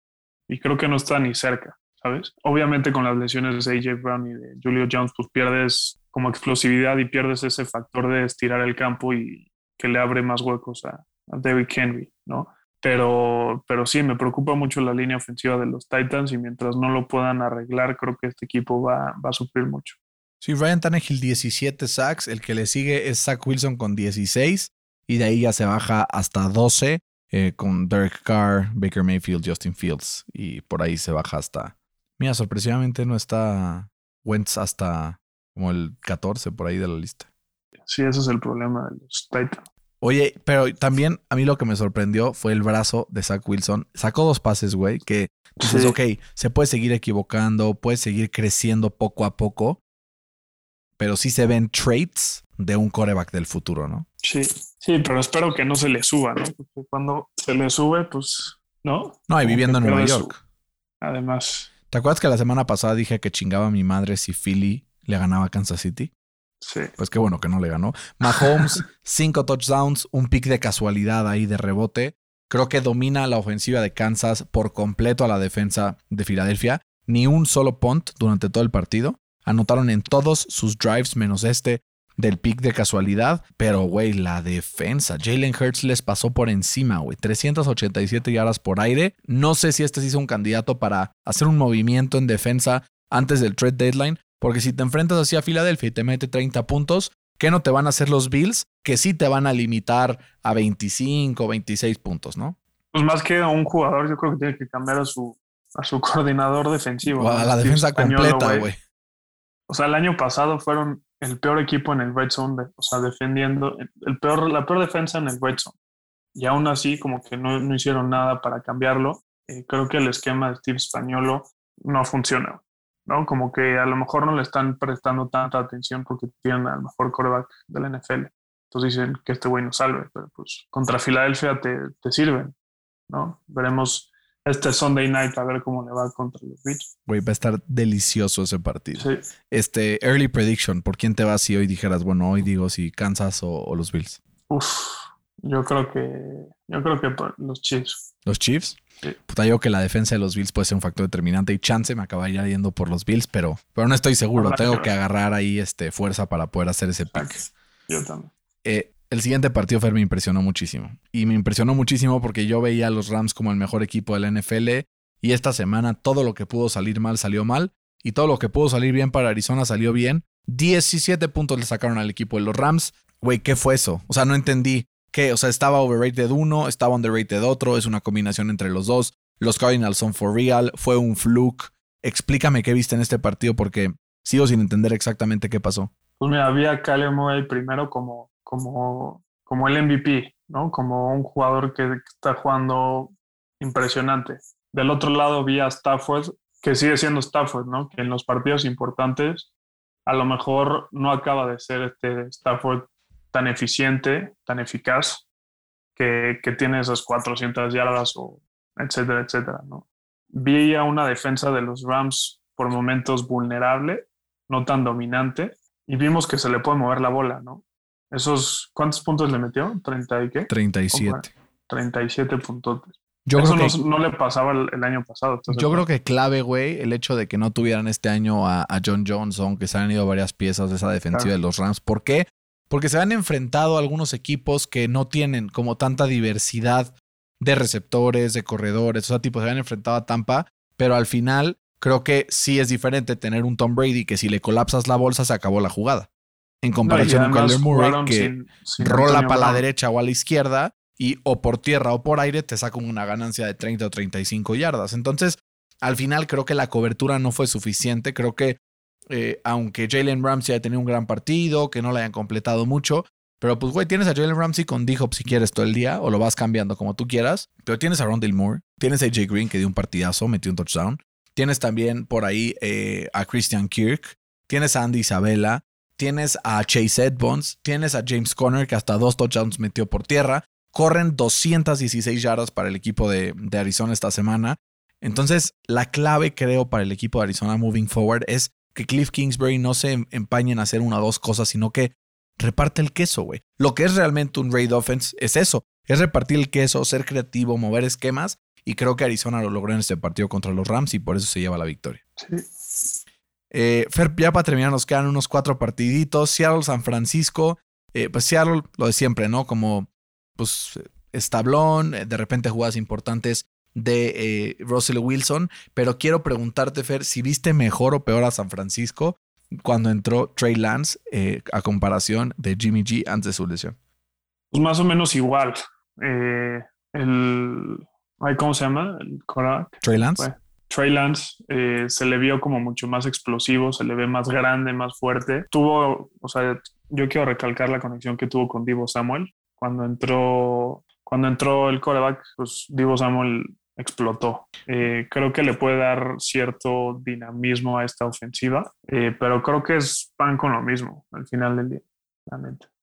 Speaker 2: y creo que no está ni cerca, ¿sabes? Obviamente con las lesiones de AJ Brown y de Julio Jones, pues pierdes como explosividad y pierdes ese factor de estirar el campo y que le abre más huecos a, David Henry, ¿no? Pero, pero sí, me preocupa mucho la línea ofensiva de los Titans y mientras no lo puedan arreglar, creo que este equipo va, va a sufrir mucho.
Speaker 1: Sí, Ryan Tannehill 17 sacks, el que le sigue es Zach Wilson con 16 y de ahí ya se baja hasta 12 eh, con Derek Carr, Baker Mayfield, Justin Fields y por ahí se baja hasta... Mira, sorpresivamente no está Wentz hasta como el 14 por ahí de la lista.
Speaker 2: Sí, ese es el problema de los Titans.
Speaker 1: Oye, pero también a mí lo que me sorprendió fue el brazo de Zach Wilson. Sacó dos pases, güey, que dices, ok, se puede seguir equivocando, puede seguir creciendo poco a poco, pero sí se ven traits de un coreback del futuro, ¿no?
Speaker 2: Sí, sí, pero espero que no se le suba, ¿no? Porque cuando se le sube, pues, ¿no?
Speaker 1: No, y viviendo en Nueva York.
Speaker 2: Además.
Speaker 1: ¿Te acuerdas que la semana pasada dije que chingaba a mi madre si Philly le ganaba a Kansas City?
Speaker 2: Sí.
Speaker 1: Pues qué bueno que no le ganó. Mahomes, *laughs* cinco touchdowns, un pick de casualidad ahí de rebote. Creo que domina la ofensiva de Kansas por completo a la defensa de Filadelfia. Ni un solo punt durante todo el partido. Anotaron en todos sus drives menos este del pick de casualidad. Pero, güey, la defensa. Jalen Hurts les pasó por encima, güey. 387 yardas por aire. No sé si este sí es un candidato para hacer un movimiento en defensa antes del trade deadline. Porque si te enfrentas así a Filadelfia y te mete 30 puntos, ¿qué no te van a hacer los Bills? Que sí te van a limitar a 25 o 26 puntos, ¿no?
Speaker 2: Pues más que a un jugador, yo creo que tiene que cambiar a su, a su *laughs* coordinador defensivo.
Speaker 1: a la defensa completa, güey.
Speaker 2: O sea, el año pasado fueron el peor equipo en el red zone, o sea, defendiendo, el peor, la peor defensa en el red zone. Y aún así, como que no, no hicieron nada para cambiarlo. Eh, creo que el esquema de Steve Españolo no funciona, ¿no? Como que a lo mejor no le están prestando tanta atención porque tienen al mejor coreback del NFL. Entonces dicen que este güey no salve, pero pues contra Filadelfia te, te sirven, ¿no? Veremos este Sunday night a ver cómo le va contra los Bills.
Speaker 1: Güey, va a estar delicioso ese partido.
Speaker 2: Sí.
Speaker 1: Este, early prediction, ¿por quién te vas si hoy dijeras, bueno, hoy digo si Kansas o, los Bills?
Speaker 2: Uf, yo creo que, yo creo que los Chiefs.
Speaker 1: ¿Los Chiefs?
Speaker 2: Sí.
Speaker 1: Puta, yo que la defensa de los Bills puede ser un factor determinante y chance me acabaría yendo por los Bills, pero, pero no estoy seguro. Tengo que, agarrar ahí este, fuerza para poder hacer ese pick.
Speaker 2: Yo también.
Speaker 1: Eh, el siguiente partido, Fer, me impresionó muchísimo. Y me impresionó muchísimo porque yo veía a los Rams como el mejor equipo de la NFL. Y esta semana todo lo que pudo salir mal salió mal. Y todo lo que pudo salir bien para Arizona salió bien. 17 puntos le sacaron al equipo de los Rams. Güey, ¿qué fue eso? O sea, no entendí. ¿Qué? O sea, estaba overrated uno, estaba underrated otro. Es una combinación entre los dos. Los Cardinals son for real. Fue un fluke. Explícame qué viste en este partido porque sigo sin entender exactamente qué pasó.
Speaker 2: Pues mira, había a Kyler primero como como, como el MVP, ¿no? Como un jugador que está jugando impresionante. Del otro lado vi a Stafford, que sigue siendo Stafford, ¿no? Que en los partidos importantes a lo mejor no acaba de ser este Stafford tan eficiente, tan eficaz, que, que tiene esas 400 yardas o etcétera, etcétera, ¿no? Vi a una defensa de los Rams por momentos vulnerable, no tan dominante, y vimos que se le puede mover la bola, ¿no? Esos, ¿cuántos puntos le metió? ¿30 y qué?
Speaker 1: 37.
Speaker 2: 37 puntos.
Speaker 1: Yo
Speaker 2: Eso
Speaker 1: creo
Speaker 2: que, no, le pasaba el, año pasado.
Speaker 1: Yo creo que clave, güey, el hecho de que no tuvieran este año a, John Johnson, que se han ido varias piezas de esa defensiva de los Rams. ¿Por qué? Porque se han enfrentado a algunos equipos que no tienen como tanta diversidad de receptores, de corredores, o sea, tipo, se han enfrentado a Tampa, pero al final creo que sí es diferente tener un Tom Brady que si le colapsas la bolsa se acabó la jugada. en comparación
Speaker 2: No,
Speaker 1: con Kyler Murray, que
Speaker 2: sin- sin
Speaker 1: rola para la derecha o a la izquierda y o por tierra o por aire te saca una ganancia de 30 o 35 yardas. Entonces, al final creo que la cobertura no fue suficiente. Creo que eh, aunque Jalen Ramsey haya tenido un gran partido, que no le hayan completado mucho, pero pues güey, tienes a Jalen Ramsey con D-Hop si quieres todo el día o lo vas cambiando como tú quieras, pero tienes a Rondale Moore, tienes a AJ Green que dio un partidazo, metió un touchdown, tienes también por ahí eh, a Christian Kirk, tienes a Andy Isabella, tienes a Chase Edmonds, tienes a James Conner que hasta dos touchdowns metió por tierra, corren 216 yardas para el equipo de, de Arizona esta semana. Entonces, la clave, creo, para el equipo de Arizona moving forward es que Cliff Kingsbury no se em- empañe en hacer una o dos cosas, sino que reparte el queso, güey. Lo que es realmente un raid offense es eso: es repartir el queso, ser creativo, mover esquemas. Y creo que Arizona lo logró en este partido contra los Rams y por eso se lleva la victoria.
Speaker 2: Sí.
Speaker 1: Eh, Fer, ya para terminar, nos quedan unos cuatro partiditos. Seattle, San Francisco. Eh, pues Seattle, lo de siempre, ¿no? Como, pues, establón, eh, de repente jugadas importantes de eh, Russell Wilson. Pero quiero preguntarte, Fer, si viste mejor o peor a San Francisco cuando entró Trey Lance eh, a comparación de Jimmy G antes de su lesión.
Speaker 2: Pues más o menos igual. Eh, el. ¿Cómo se llama? El.
Speaker 1: Trey Lance.
Speaker 2: Bueno, Trey Lance eh, se le vio como mucho más explosivo, se le ve más grande, más fuerte. Tuvo, o sea, yo quiero recalcar la conexión que tuvo con Divo Samuel. Cuando entró, cuando entró el quarterback, pues Divo Samuel explotó. Eh, creo que le puede dar cierto dinamismo a esta ofensiva, eh, pero creo que es pan con lo mismo al final del día.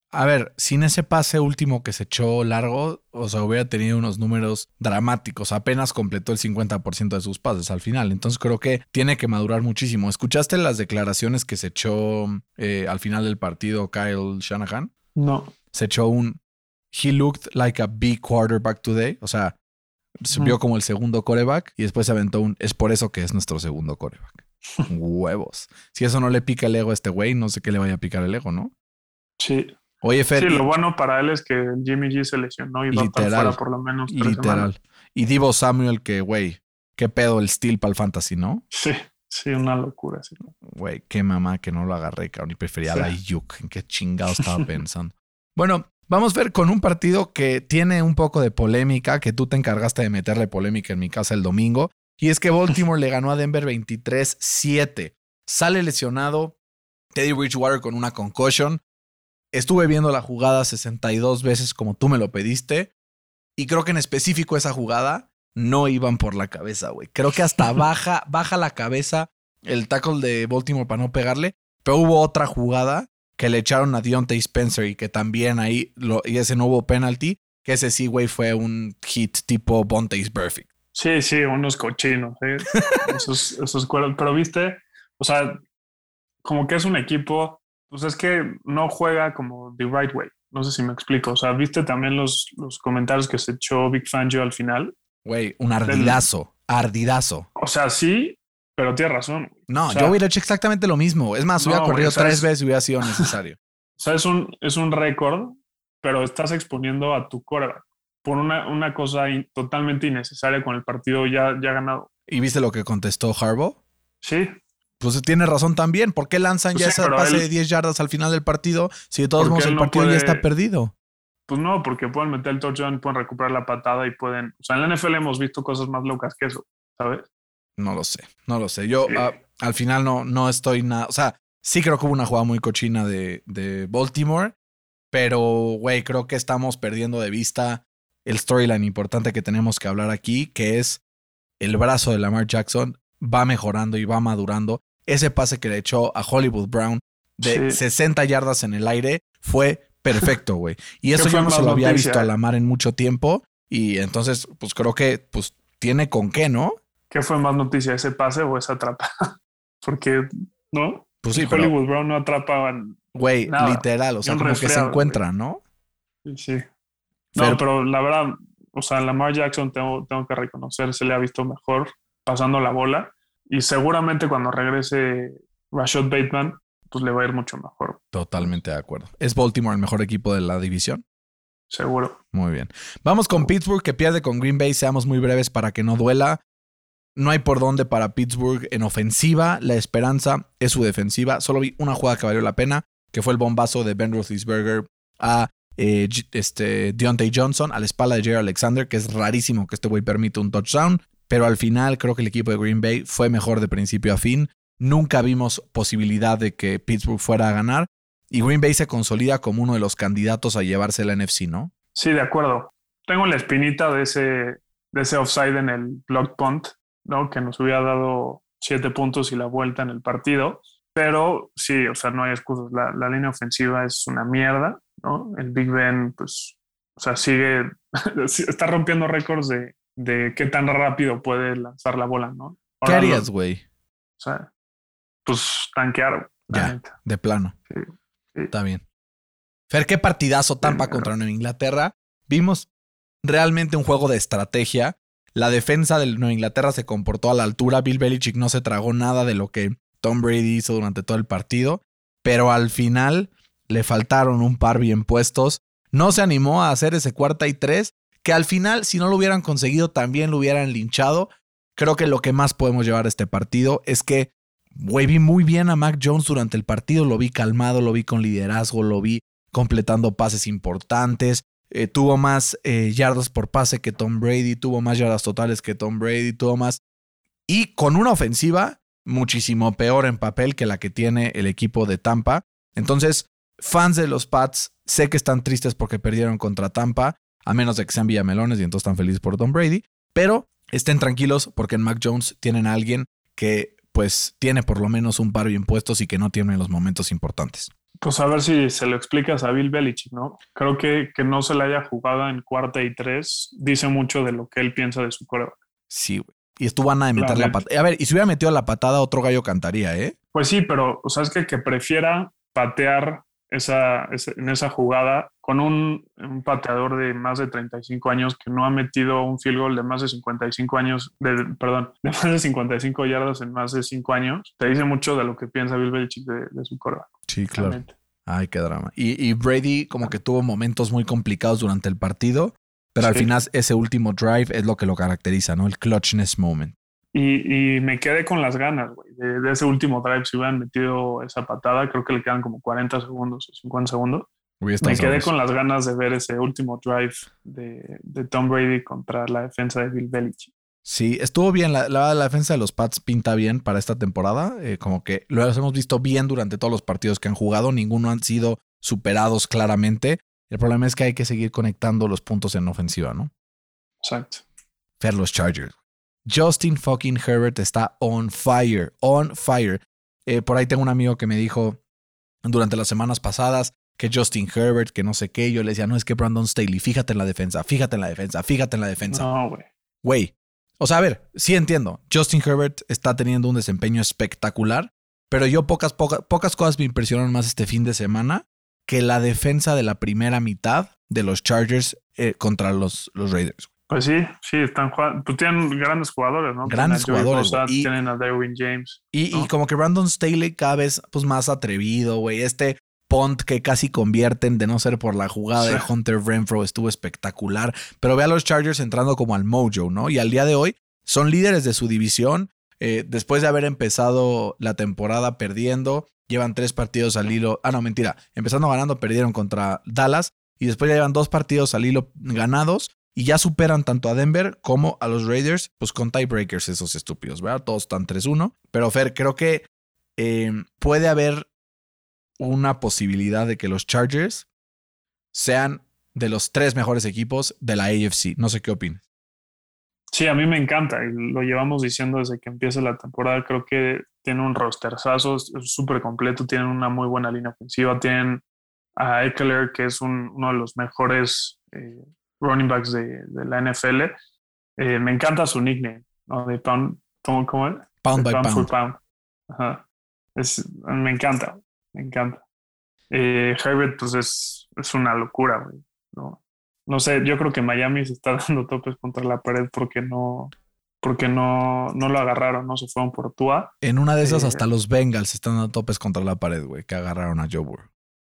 Speaker 1: A ver, sin ese pase último que se echó largo, o sea, hubiera tenido unos números dramáticos. Apenas completó el 50% de sus pases al final. Entonces creo que tiene que madurar muchísimo. ¿Escuchaste las declaraciones que se echó eh, al final del partido Kyle Shanahan?
Speaker 2: No,
Speaker 1: Se echó un He looked like a big quarterback today. O sea,
Speaker 2: Mm.
Speaker 1: como el segundo coreback y después se aventó un es por eso que es nuestro segundo coreback. *laughs* Huevos. Si eso no le pica el ego a este güey, no sé qué le vaya a picar el ego, ¿no?
Speaker 2: sí.
Speaker 1: Oye, Fer,
Speaker 2: Sí, lo bueno para él es que Jimmy G se lesionó y va a estar
Speaker 1: Literal.
Speaker 2: fuera por lo menos tres
Speaker 1: Literal.
Speaker 2: semanas.
Speaker 1: Y Divo Samuel, que, güey, qué pedo el steel para el fantasy, ¿no?
Speaker 2: Sí, sí, una locura. Sí.
Speaker 1: Güey, qué mamá que no lo agarré, cabrón. Y prefería
Speaker 2: Sí.
Speaker 1: la Yuk. ¿En qué chingado estaba *laughs* pensando? bueno, vamos a ver con un partido que tiene un poco de polémica, que tú te encargaste de meterle polémica en mi casa el domingo. Y es que Baltimore le ganó a Denver 23-7. Sale lesionado Teddy Bridgewater con una concussion. Estuve viendo la jugada 62 veces como tú me lo pediste. Y creo que en específico esa jugada no iban por la cabeza, güey. Creo que hasta *laughs* baja, baja la cabeza el tackle de Baltimore para no pegarle. Pero hubo otra jugada que le echaron a Deontay Spencer y que también ahí, lo, y ese no hubo penalty. Que ese sí, güey, fue un hit tipo Bonte's Perfect.
Speaker 2: Sí, sí, unos cochinos. ¿eh? *laughs* esos, esos cueros. Pero viste, o sea, como que es un equipo, pues es que no juega como the right way. No sé si me explico. O sea, viste también los, los comentarios que se echó Big Fangio al final.
Speaker 1: Güey, un ardidazo, ardidazo.
Speaker 2: O sea, sí, pero tienes razón. güey.
Speaker 1: No,
Speaker 2: O sea,
Speaker 1: yo hubiera hecho exactamente lo mismo. Es más, hubiera corrido tres
Speaker 2: es-
Speaker 1: veces y hubiera sido *laughs* necesario.
Speaker 2: O sea, es un, es un récord, pero estás exponiendo a tu quarterback por una, una cosa in- totalmente innecesaria con el partido ya, ya ganado.
Speaker 1: ¿Y viste lo que contestó Harbaugh?
Speaker 2: Sí,
Speaker 1: Pues tiene razón también. ¿Por qué lanzan
Speaker 2: Pues
Speaker 1: ya
Speaker 2: sí,
Speaker 1: ese
Speaker 2: pero
Speaker 1: pase
Speaker 2: él-
Speaker 1: de 10 yardas al final del partido si de todos modos el
Speaker 2: no
Speaker 1: partido ya está perdido?
Speaker 2: pues no, porque pueden meter el touchdown, pueden recuperar la patada y pueden. O sea, en la NFL hemos visto cosas más locas que eso, ¿sabes?
Speaker 1: No lo sé, no lo sé. Yo ah, al final no, no estoy nada. O sea, sí creo que hubo una jugada muy cochina de, de Baltimore, pero güey, creo que estamos perdiendo de vista el storyline importante que tenemos que hablar aquí, que es el brazo de Lamar Jackson va mejorando y va madurando. Ese pase que le echó a Hollywood Brown de
Speaker 2: Sí.
Speaker 1: 60 yardas en el aire fue perfecto, güey. *laughs* Y eso yo no se lo había
Speaker 2: noticia?
Speaker 1: visto a Lamar en mucho tiempo. Y entonces, pues creo que pues tiene con qué, ¿no?
Speaker 2: ¿Qué fue más noticia, ese pase o esa atrapa? *laughs* porque, ¿no?
Speaker 1: Pues sí, pero
Speaker 2: Hollywood Brown no atrapaban.
Speaker 1: Güey, literal, o sea, como que se encuentran, ¿no?
Speaker 2: Sí. No,
Speaker 1: Fer-
Speaker 2: pero la verdad, o sea, Lamar Jackson tengo, tengo que reconocer, se le ha visto mejor pasando la bola. Y seguramente cuando regrese Rashad Bateman, pues le va a ir mucho mejor,
Speaker 1: Totalmente de acuerdo. ¿Es Baltimore el mejor equipo de la división?
Speaker 2: seguro.
Speaker 1: Muy bien. Vamos con Pittsburgh, que pierde con Green Bay. Seamos muy breves para que no duela. No hay por dónde para Pittsburgh en ofensiva. La esperanza es su defensiva. Solo vi una jugada que valió la pena, que fue el bombazo de Ben Roethlisberger a eh, este, Deontay Johnson, a la espalda de Jerry Alexander, que es rarísimo que este güey permita un touchdown, pero al final creo que el equipo de Green Bay fue mejor de principio a fin. Nunca vimos posibilidad de que Pittsburgh fuera a ganar y Green Bay se consolida como uno de los candidatos a llevarse la NFC, ¿no?
Speaker 2: Sí, de acuerdo. Tengo la espinita de ese, de ese offside en el block punt, ¿no? Que nos hubiera dado siete puntos y la vuelta en el partido. Pero sí, o sea, no hay excusas. La, la línea ofensiva es una mierda, ¿no? El Big Ben, pues, o sea, sigue, *laughs* está rompiendo récords de, de qué tan rápido puede lanzar la bola, ¿no?
Speaker 1: ¿Qué harías, güey?
Speaker 2: O sea, pues tanquear.
Speaker 1: Ya, de plano. Sí, Está bien. Fer, qué partidazo Tampa contra Nueva Inglaterra. Vimos realmente un juego de estrategia. La defensa de Nueva Inglaterra se comportó a la altura. Bill Belichick no se tragó nada de lo que Tom Brady hizo durante todo el partido. Pero al final le faltaron un par bien puestos. No se animó a hacer ese cuarta y tres. Que al final, si no lo hubieran conseguido, también lo hubieran linchado. Creo que lo que más podemos llevar a este partido es que Güey, vi muy bien a Mac Jones durante el partido, lo vi calmado, lo vi con liderazgo, lo vi completando pases importantes, eh, tuvo más eh, yardas por pase que Tom Brady, tuvo más yardas totales que Tom Brady, tuvo más... Y con una ofensiva muchísimo peor en papel que la que tiene el equipo de Tampa. Entonces, fans de los Pats, sé que están tristes porque perdieron contra Tampa, a menos de que sean Villamelones y entonces están felices por Tom Brady, pero estén tranquilos porque en Mac Jones tienen a alguien que pues tiene por lo menos un par bien puestos y que no tiene los momentos importantes.
Speaker 2: Pues a ver si se lo explicas a Bill Belichick, ¿no? Creo que que no se le haya jugado en cuarta y tres dice mucho de lo que él piensa de su coreback.
Speaker 1: Sí, güey. Y estuvo a nada de meter la patada. A ver, y si hubiera metido la patada, otro gallo cantaría, ¿eh?
Speaker 2: Pues sí, pero, o sea, es que, que prefiera patear esa, en esa jugada con un, un, pateador de más de 35 años que no ha metido un field goal de más de 55 años, de, perdón, *laughs* de más de 55 yardas en más de 5 años, te dice mucho de lo que piensa Bill Belichick de, de su coreback.
Speaker 1: Sí, claro. Realmente. Ay, qué drama. Y, y, Brady como que tuvo momentos muy complicados durante el partido, pero al final ese último drive es lo que lo caracteriza, ¿no? El clutchness moment.
Speaker 2: Y, y, me quedé con las ganas, güey, de, de, ese último drive. Si hubieran metido esa patada, creo que le quedan como 40 segundos o 50 segundos. Me quedé con las ganas de ver ese último drive de, de, Tom Brady contra la defensa de Bill Belichick.
Speaker 1: Sí, estuvo bien. La, la, la defensa de los Pats pinta bien para esta temporada. Eh, como que lo hemos visto bien durante todos los partidos que han jugado. Ninguno han sido superados claramente. El problema es que hay que seguir conectando los puntos en ofensiva, ¿no?
Speaker 2: Exacto.
Speaker 1: Ver los Chargers. Justin fucking Herbert está on fire, on fire. Eh, por ahí tengo un amigo que me dijo durante las semanas pasadas que Justin Herbert, que no sé qué, yo le decía, no, es que Brandon Staley, fíjate en la defensa, fíjate en la defensa, fíjate en la defensa.
Speaker 2: No, güey.
Speaker 1: Güey. O sea, a ver, sí entiendo. Justin Herbert está teniendo un desempeño espectacular, pero yo pocas, pocas, pocas cosas me impresionan más este fin de semana que la defensa de la primera mitad de los Chargers eh, contra los, los Raiders.
Speaker 2: Pues sí, sí, están jugando. Pues tienen grandes jugadores, ¿no?
Speaker 1: Grandes
Speaker 2: tienen
Speaker 1: jugadores. Y,
Speaker 2: tienen a Derwin James.
Speaker 1: Y,
Speaker 2: ¿no?
Speaker 1: y, como que Brandon Staley cada vez pues, más atrevido, güey. Este punt que casi convierten de no ser por la jugada sí. de Hunter Renfro estuvo espectacular. Pero ve a los Chargers entrando como al mojo, ¿no? Y al día de hoy son líderes de su división. Eh, después de haber empezado la temporada perdiendo, llevan tres partidos al hilo. Ah, no, mentira. Empezando ganando, perdieron contra Dallas. Y después ya llevan dos partidos al hilo ganados y ya superan tanto a Denver como a los Raiders, pues con tiebreakers esos estúpidos, ¿verdad? Todos están 3-1. Pero Fer, creo que eh, puede haber una posibilidad de que los Chargers sean de los tres mejores equipos de la AFC. No sé qué opinas.
Speaker 2: Sí, a mí me encanta lo llevamos diciendo desde que empieza la temporada. Creo que tiene un rosterzazo, súper completo, tienen una muy buena línea ofensiva, tienen a Eckler, que es un, uno de los mejores eh, running backs de, de la NFL. Eh, me encanta su nickname, ¿no? De pound, ¿cómo, es?
Speaker 1: Pound by
Speaker 2: pound.
Speaker 1: pound.
Speaker 2: For pound. Ajá. Es, me encanta, me encanta. Eh, Herbert, pues es, es una locura, güey, ¿no? No sé, yo creo que Miami se está *laughs* dando topes contra la pared porque no, porque no, no lo agarraron, no se fueron por Tua.
Speaker 1: En una de esas, eh, hasta los Bengals están dando topes contra la pared, güey, que agarraron a Joe Burrow.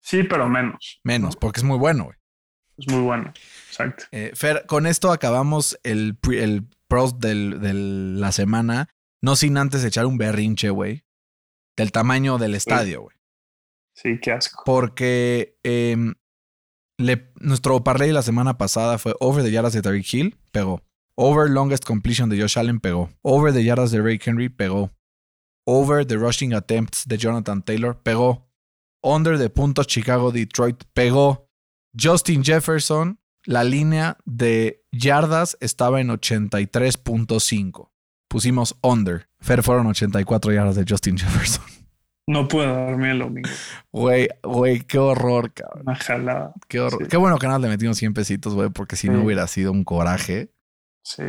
Speaker 2: Sí, pero menos.
Speaker 1: Menos, ¿no? porque es muy bueno, güey.
Speaker 2: Es muy bueno, exacto.
Speaker 1: Eh, Fer, con esto acabamos el, el pros de la semana. No sin antes echar un berrinche, güey. Del tamaño del estadio, güey.
Speaker 2: Sí, qué asco.
Speaker 1: Porque em, le- nuestro parlay la semana pasada fue over de yardas de Tariq Hill, pegó. Over longest completion de Josh Allen, pegó. Over de yardas de Ray Henry, pegó. Over the rushing attempts de Jonathan Taylor, pegó. Under de puntos Chicago Detroit, pegó. Justin Jefferson, la línea de yardas estaba en 83.5. Pusimos under. Fer fueron 84 yardas de Justin Jefferson.
Speaker 2: No puedo dormir el domingo.
Speaker 1: Güey, güey, qué horror, cabrón.
Speaker 2: Una jalada.
Speaker 1: Qué horror.
Speaker 2: Sí.
Speaker 1: Qué bueno que nada le metimos 100 pesitos, güey, porque si no hubiera sido un coraje
Speaker 2: Sí.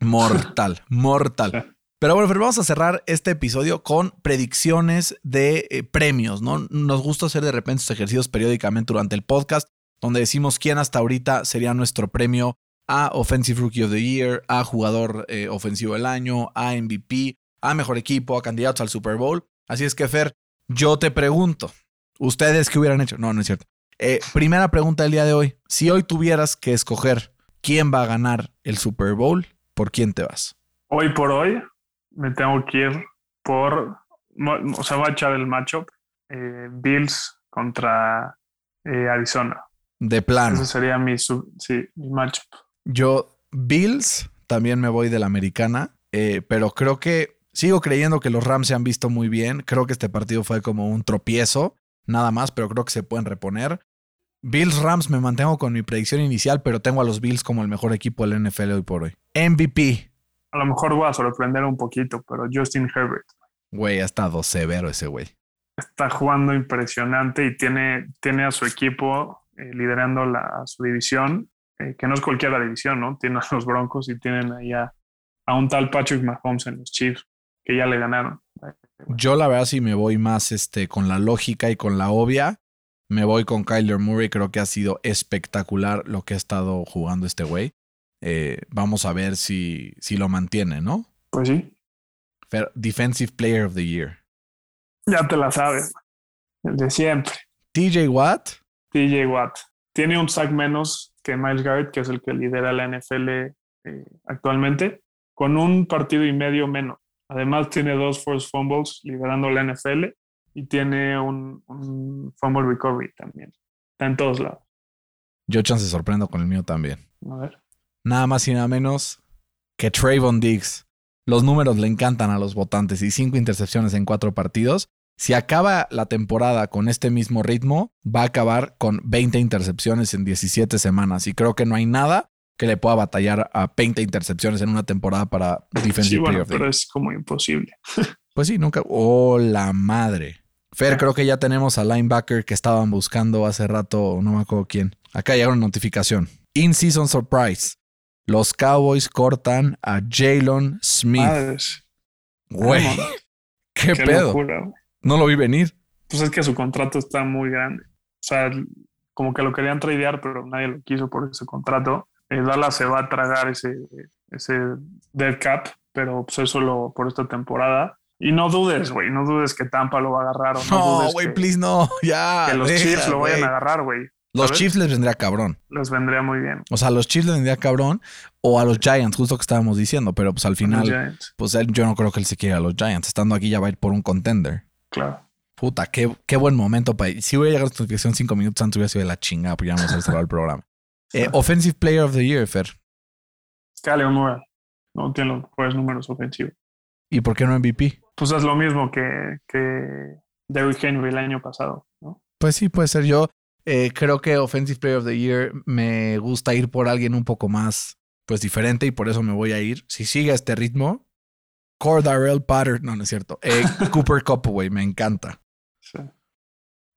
Speaker 1: mortal, mortal. *laughs* Pero bueno, Fer, vamos a cerrar este episodio con predicciones de eh, premios, ¿no? Nos gusta hacer de repente estos ejercicios periódicamente durante el podcast, donde decimos quién hasta ahorita sería nuestro premio a Offensive Rookie of the Year, a Jugador eh, Ofensivo del Año, a MVP, a Mejor Equipo, a candidatos al Super Bowl. Así es que, Fer, yo te pregunto, ¿ustedes qué hubieran hecho? No, no es cierto. Eh, primera pregunta del día de hoy. Si hoy tuvieras que escoger quién va a ganar el Super Bowl, ¿por quién te vas?
Speaker 2: Hoy por hoy me tengo que ir por. O sea, voy a echar el matchup eh, Bills contra eh, Arizona.
Speaker 1: De plano.
Speaker 2: Ese sería mi, sub- sí, mi matchup.
Speaker 1: Yo, Bills, también me voy de la americana, eh, pero creo que sigo creyendo que los Rams se han visto muy bien. Creo que este partido fue como un tropiezo, nada más, pero creo que se pueden reponer. Bills Rams me mantengo con mi predicción inicial, pero tengo a los Bills como el mejor equipo del NFL hoy por hoy. MVP.
Speaker 2: A lo mejor voy a sorprender un poquito, pero Justin Herbert
Speaker 1: Güey, ha estado severo ese güey.
Speaker 2: está jugando impresionante y tiene, tiene a su equipo eh, liderando la, a su división, eh, que no es cualquiera división, ¿no? Tiene a los Broncos y tienen ahí a, a un tal Patrick Mahomes en los Chiefs, que ya le ganaron.
Speaker 1: Yo la verdad sí me voy más este, con la lógica y con la obvia. Me voy con Kyler Murray. Creo que ha sido espectacular lo que ha estado jugando este güey. Eh, vamos a ver si, si lo mantiene, ¿no?
Speaker 2: Pues sí,
Speaker 1: Fer- Defensive Player of the Year.
Speaker 2: ya te la sabes. El de siempre.
Speaker 1: TJ Watt.
Speaker 2: TJ Watt. Tiene un sack menos que Miles Garrett, que es el que lidera la NFL eh, actualmente, con un partido y medio menos. Además, tiene dos forced fumbles liderando la NFL y tiene un, un fumble recovery también. Está en todos lados.
Speaker 1: Yo chance sorprendo con el mío también.
Speaker 2: A ver.
Speaker 1: Nada más y nada menos que Trayvon Diggs. Los números le encantan a los votantes y cinco intercepciones en cuatro partidos. Si acaba la temporada con este mismo ritmo, va a acabar con 20 intercepciones en 17 semanas. Y creo que no hay nada que le pueda batallar a 20 intercepciones en una temporada para Defensive
Speaker 2: Sí, bueno, pero es como imposible. *laughs*
Speaker 1: Pues sí, nunca. ¡Oh, la madre! Fer, creo que ya tenemos al linebacker que estaban buscando hace rato, no me acuerdo quién. Acá llega una notificación. In-season surprise. Los Cowboys cortan a Jalen Smith.
Speaker 2: Madres.
Speaker 1: Güey. ¿qué,
Speaker 2: Qué
Speaker 1: pedo?
Speaker 2: locura.
Speaker 1: No lo vi venir.
Speaker 2: Pues es que su contrato está muy grande. O sea, como que lo querían tradear, pero nadie lo quiso por ese contrato. Eh, Dallas se va a tragar ese, ese dead cap, pero pues eso lo, por esta temporada. Y no dudes, güey, no dudes que Tampa lo va a agarrar o no,
Speaker 1: güey, please, no. *laughs* Ya.
Speaker 2: que los
Speaker 1: deja,
Speaker 2: Chiefs lo vayan
Speaker 1: güey.
Speaker 2: a agarrar, güey.
Speaker 1: Los
Speaker 2: ¿sabes?
Speaker 1: Chiefs les vendría cabrón.
Speaker 2: Les vendría muy bien.
Speaker 1: O sea, a los Chiefs les vendría cabrón. O a los Giants, justo que estábamos diciendo. Pero pues al
Speaker 2: Los
Speaker 1: final,
Speaker 2: Giants,
Speaker 1: pues él, yo no creo que él se quiera a los Giants. Estando aquí ya va a ir por un contender.
Speaker 2: claro.
Speaker 1: Puta, qué, qué buen momento para Si hubiera llegado a esta notificación cinco minutos antes, hubiera sido de la chingada, porque ya vamos a cerrar el programa. *laughs* Eh, offensive Player of the Year, Fer.
Speaker 2: Kyler Murray no tiene los mejores números ofensivos.
Speaker 1: ¿Y por qué no MVP?
Speaker 2: Pues es lo mismo que, que Derrick Henry el año pasado, ¿no?
Speaker 1: Pues sí, puede ser yo. Eh, creo que Offensive Player of the Year me gusta ir por alguien un poco más, pues diferente, y por eso me voy a ir. Si sigue a este ritmo, Cordarrelle Patterson, no, no es cierto. Eh, *laughs* Cooper güey, me encanta.
Speaker 2: Sí.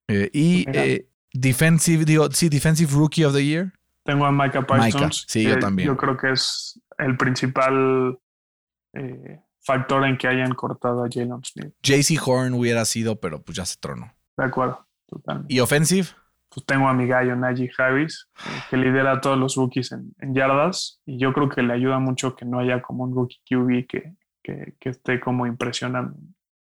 Speaker 1: Eh, y eh, Defensive, digo, sí, Defensive Rookie of the Year.
Speaker 2: Tengo a Micah Parsons.
Speaker 1: Micah, sí, yo también.
Speaker 2: Yo creo que es el principal eh, factor en que hayan cortado a Jalen Smith.
Speaker 1: JC Horn hubiera sido, pero pues ya se tronó.
Speaker 2: De acuerdo, totalmente.
Speaker 1: ¿Y Offensive?
Speaker 2: Pues tengo a mi gallo Najee Harris, que lidera a todos los rookies en, en yardas. Y yo creo que le ayuda mucho que no haya como un rookie QB que, que, que esté como impresionando.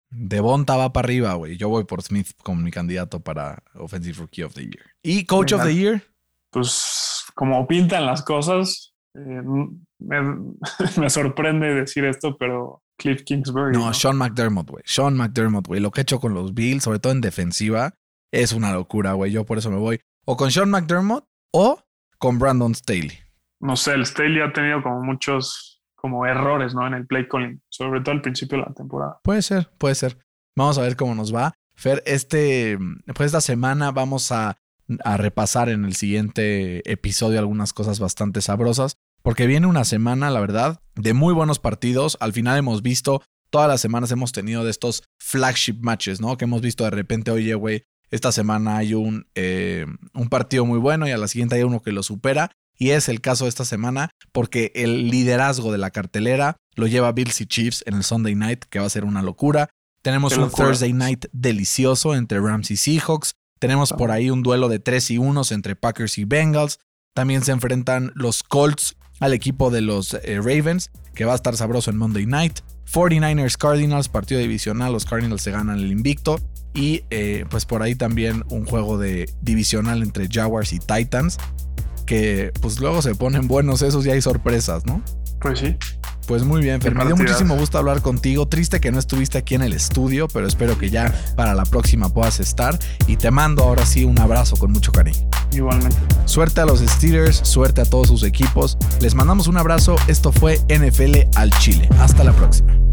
Speaker 1: Devonta va para arriba, güey. Yo voy por Smith como mi candidato para Offensive Rookie of the Year. ¿Y Coach of the Year?
Speaker 2: Pues como pintan las cosas, eh, me, *laughs* me sorprende decir esto, pero Cliff Kingsbury.
Speaker 1: No, Sean McDermott, güey. Sean McDermott, güey. Lo que ha hecho con los Bills, sobre todo en defensiva, es una locura, güey. Yo por eso me voy. O con Sean McDermott o con Brandon Staley.
Speaker 2: No sé, el Staley ha tenido como muchos como errores, ¿no? En el play calling, sobre todo al principio de la temporada.
Speaker 1: Puede ser, puede ser. Vamos a ver cómo nos va. Fer, este, pues esta semana vamos a, a repasar en el siguiente episodio algunas cosas bastante sabrosas, porque viene una semana, la verdad, de muy buenos partidos. Al final hemos visto, todas las semanas hemos tenido de estos flagship matches, ¿no? Que hemos visto de repente, oye, güey, esta semana hay un, eh, un partido muy bueno y a la siguiente hay uno que lo supera. Y es el caso de esta semana porque el liderazgo de la cartelera lo lleva Bills y Chiefs en el Sunday Night, que va a ser una locura. Tenemos
Speaker 2: Qué
Speaker 1: un
Speaker 2: locura.
Speaker 1: Thursday Night delicioso entre Rams y Seahawks. Tenemos por ahí un duelo de 3 y 1 entre Packers y Bengals. También se enfrentan los Colts al equipo de los eh, Ravens, que va a estar sabroso en Monday Night. 49ers Cardinals, partido divisional. Los Cardinals se ganan el invicto. Y eh, pues por ahí también un juego de divisional entre Jaguars y Titans. Que pues luego se ponen buenos esos y hay sorpresas, ¿no?
Speaker 2: Pues sí.
Speaker 1: Pues muy bien, Fer. Me dio muchísimo gusto hablar contigo. Triste que no estuviste aquí en el estudio, pero espero que ya para la próxima puedas estar. Y te mando ahora sí un abrazo con mucho cariño.
Speaker 2: Igualmente.
Speaker 1: Suerte a los Steelers, suerte a todos sus equipos. Les mandamos un abrazo. Esto fue NFL al Chile. Hasta la próxima.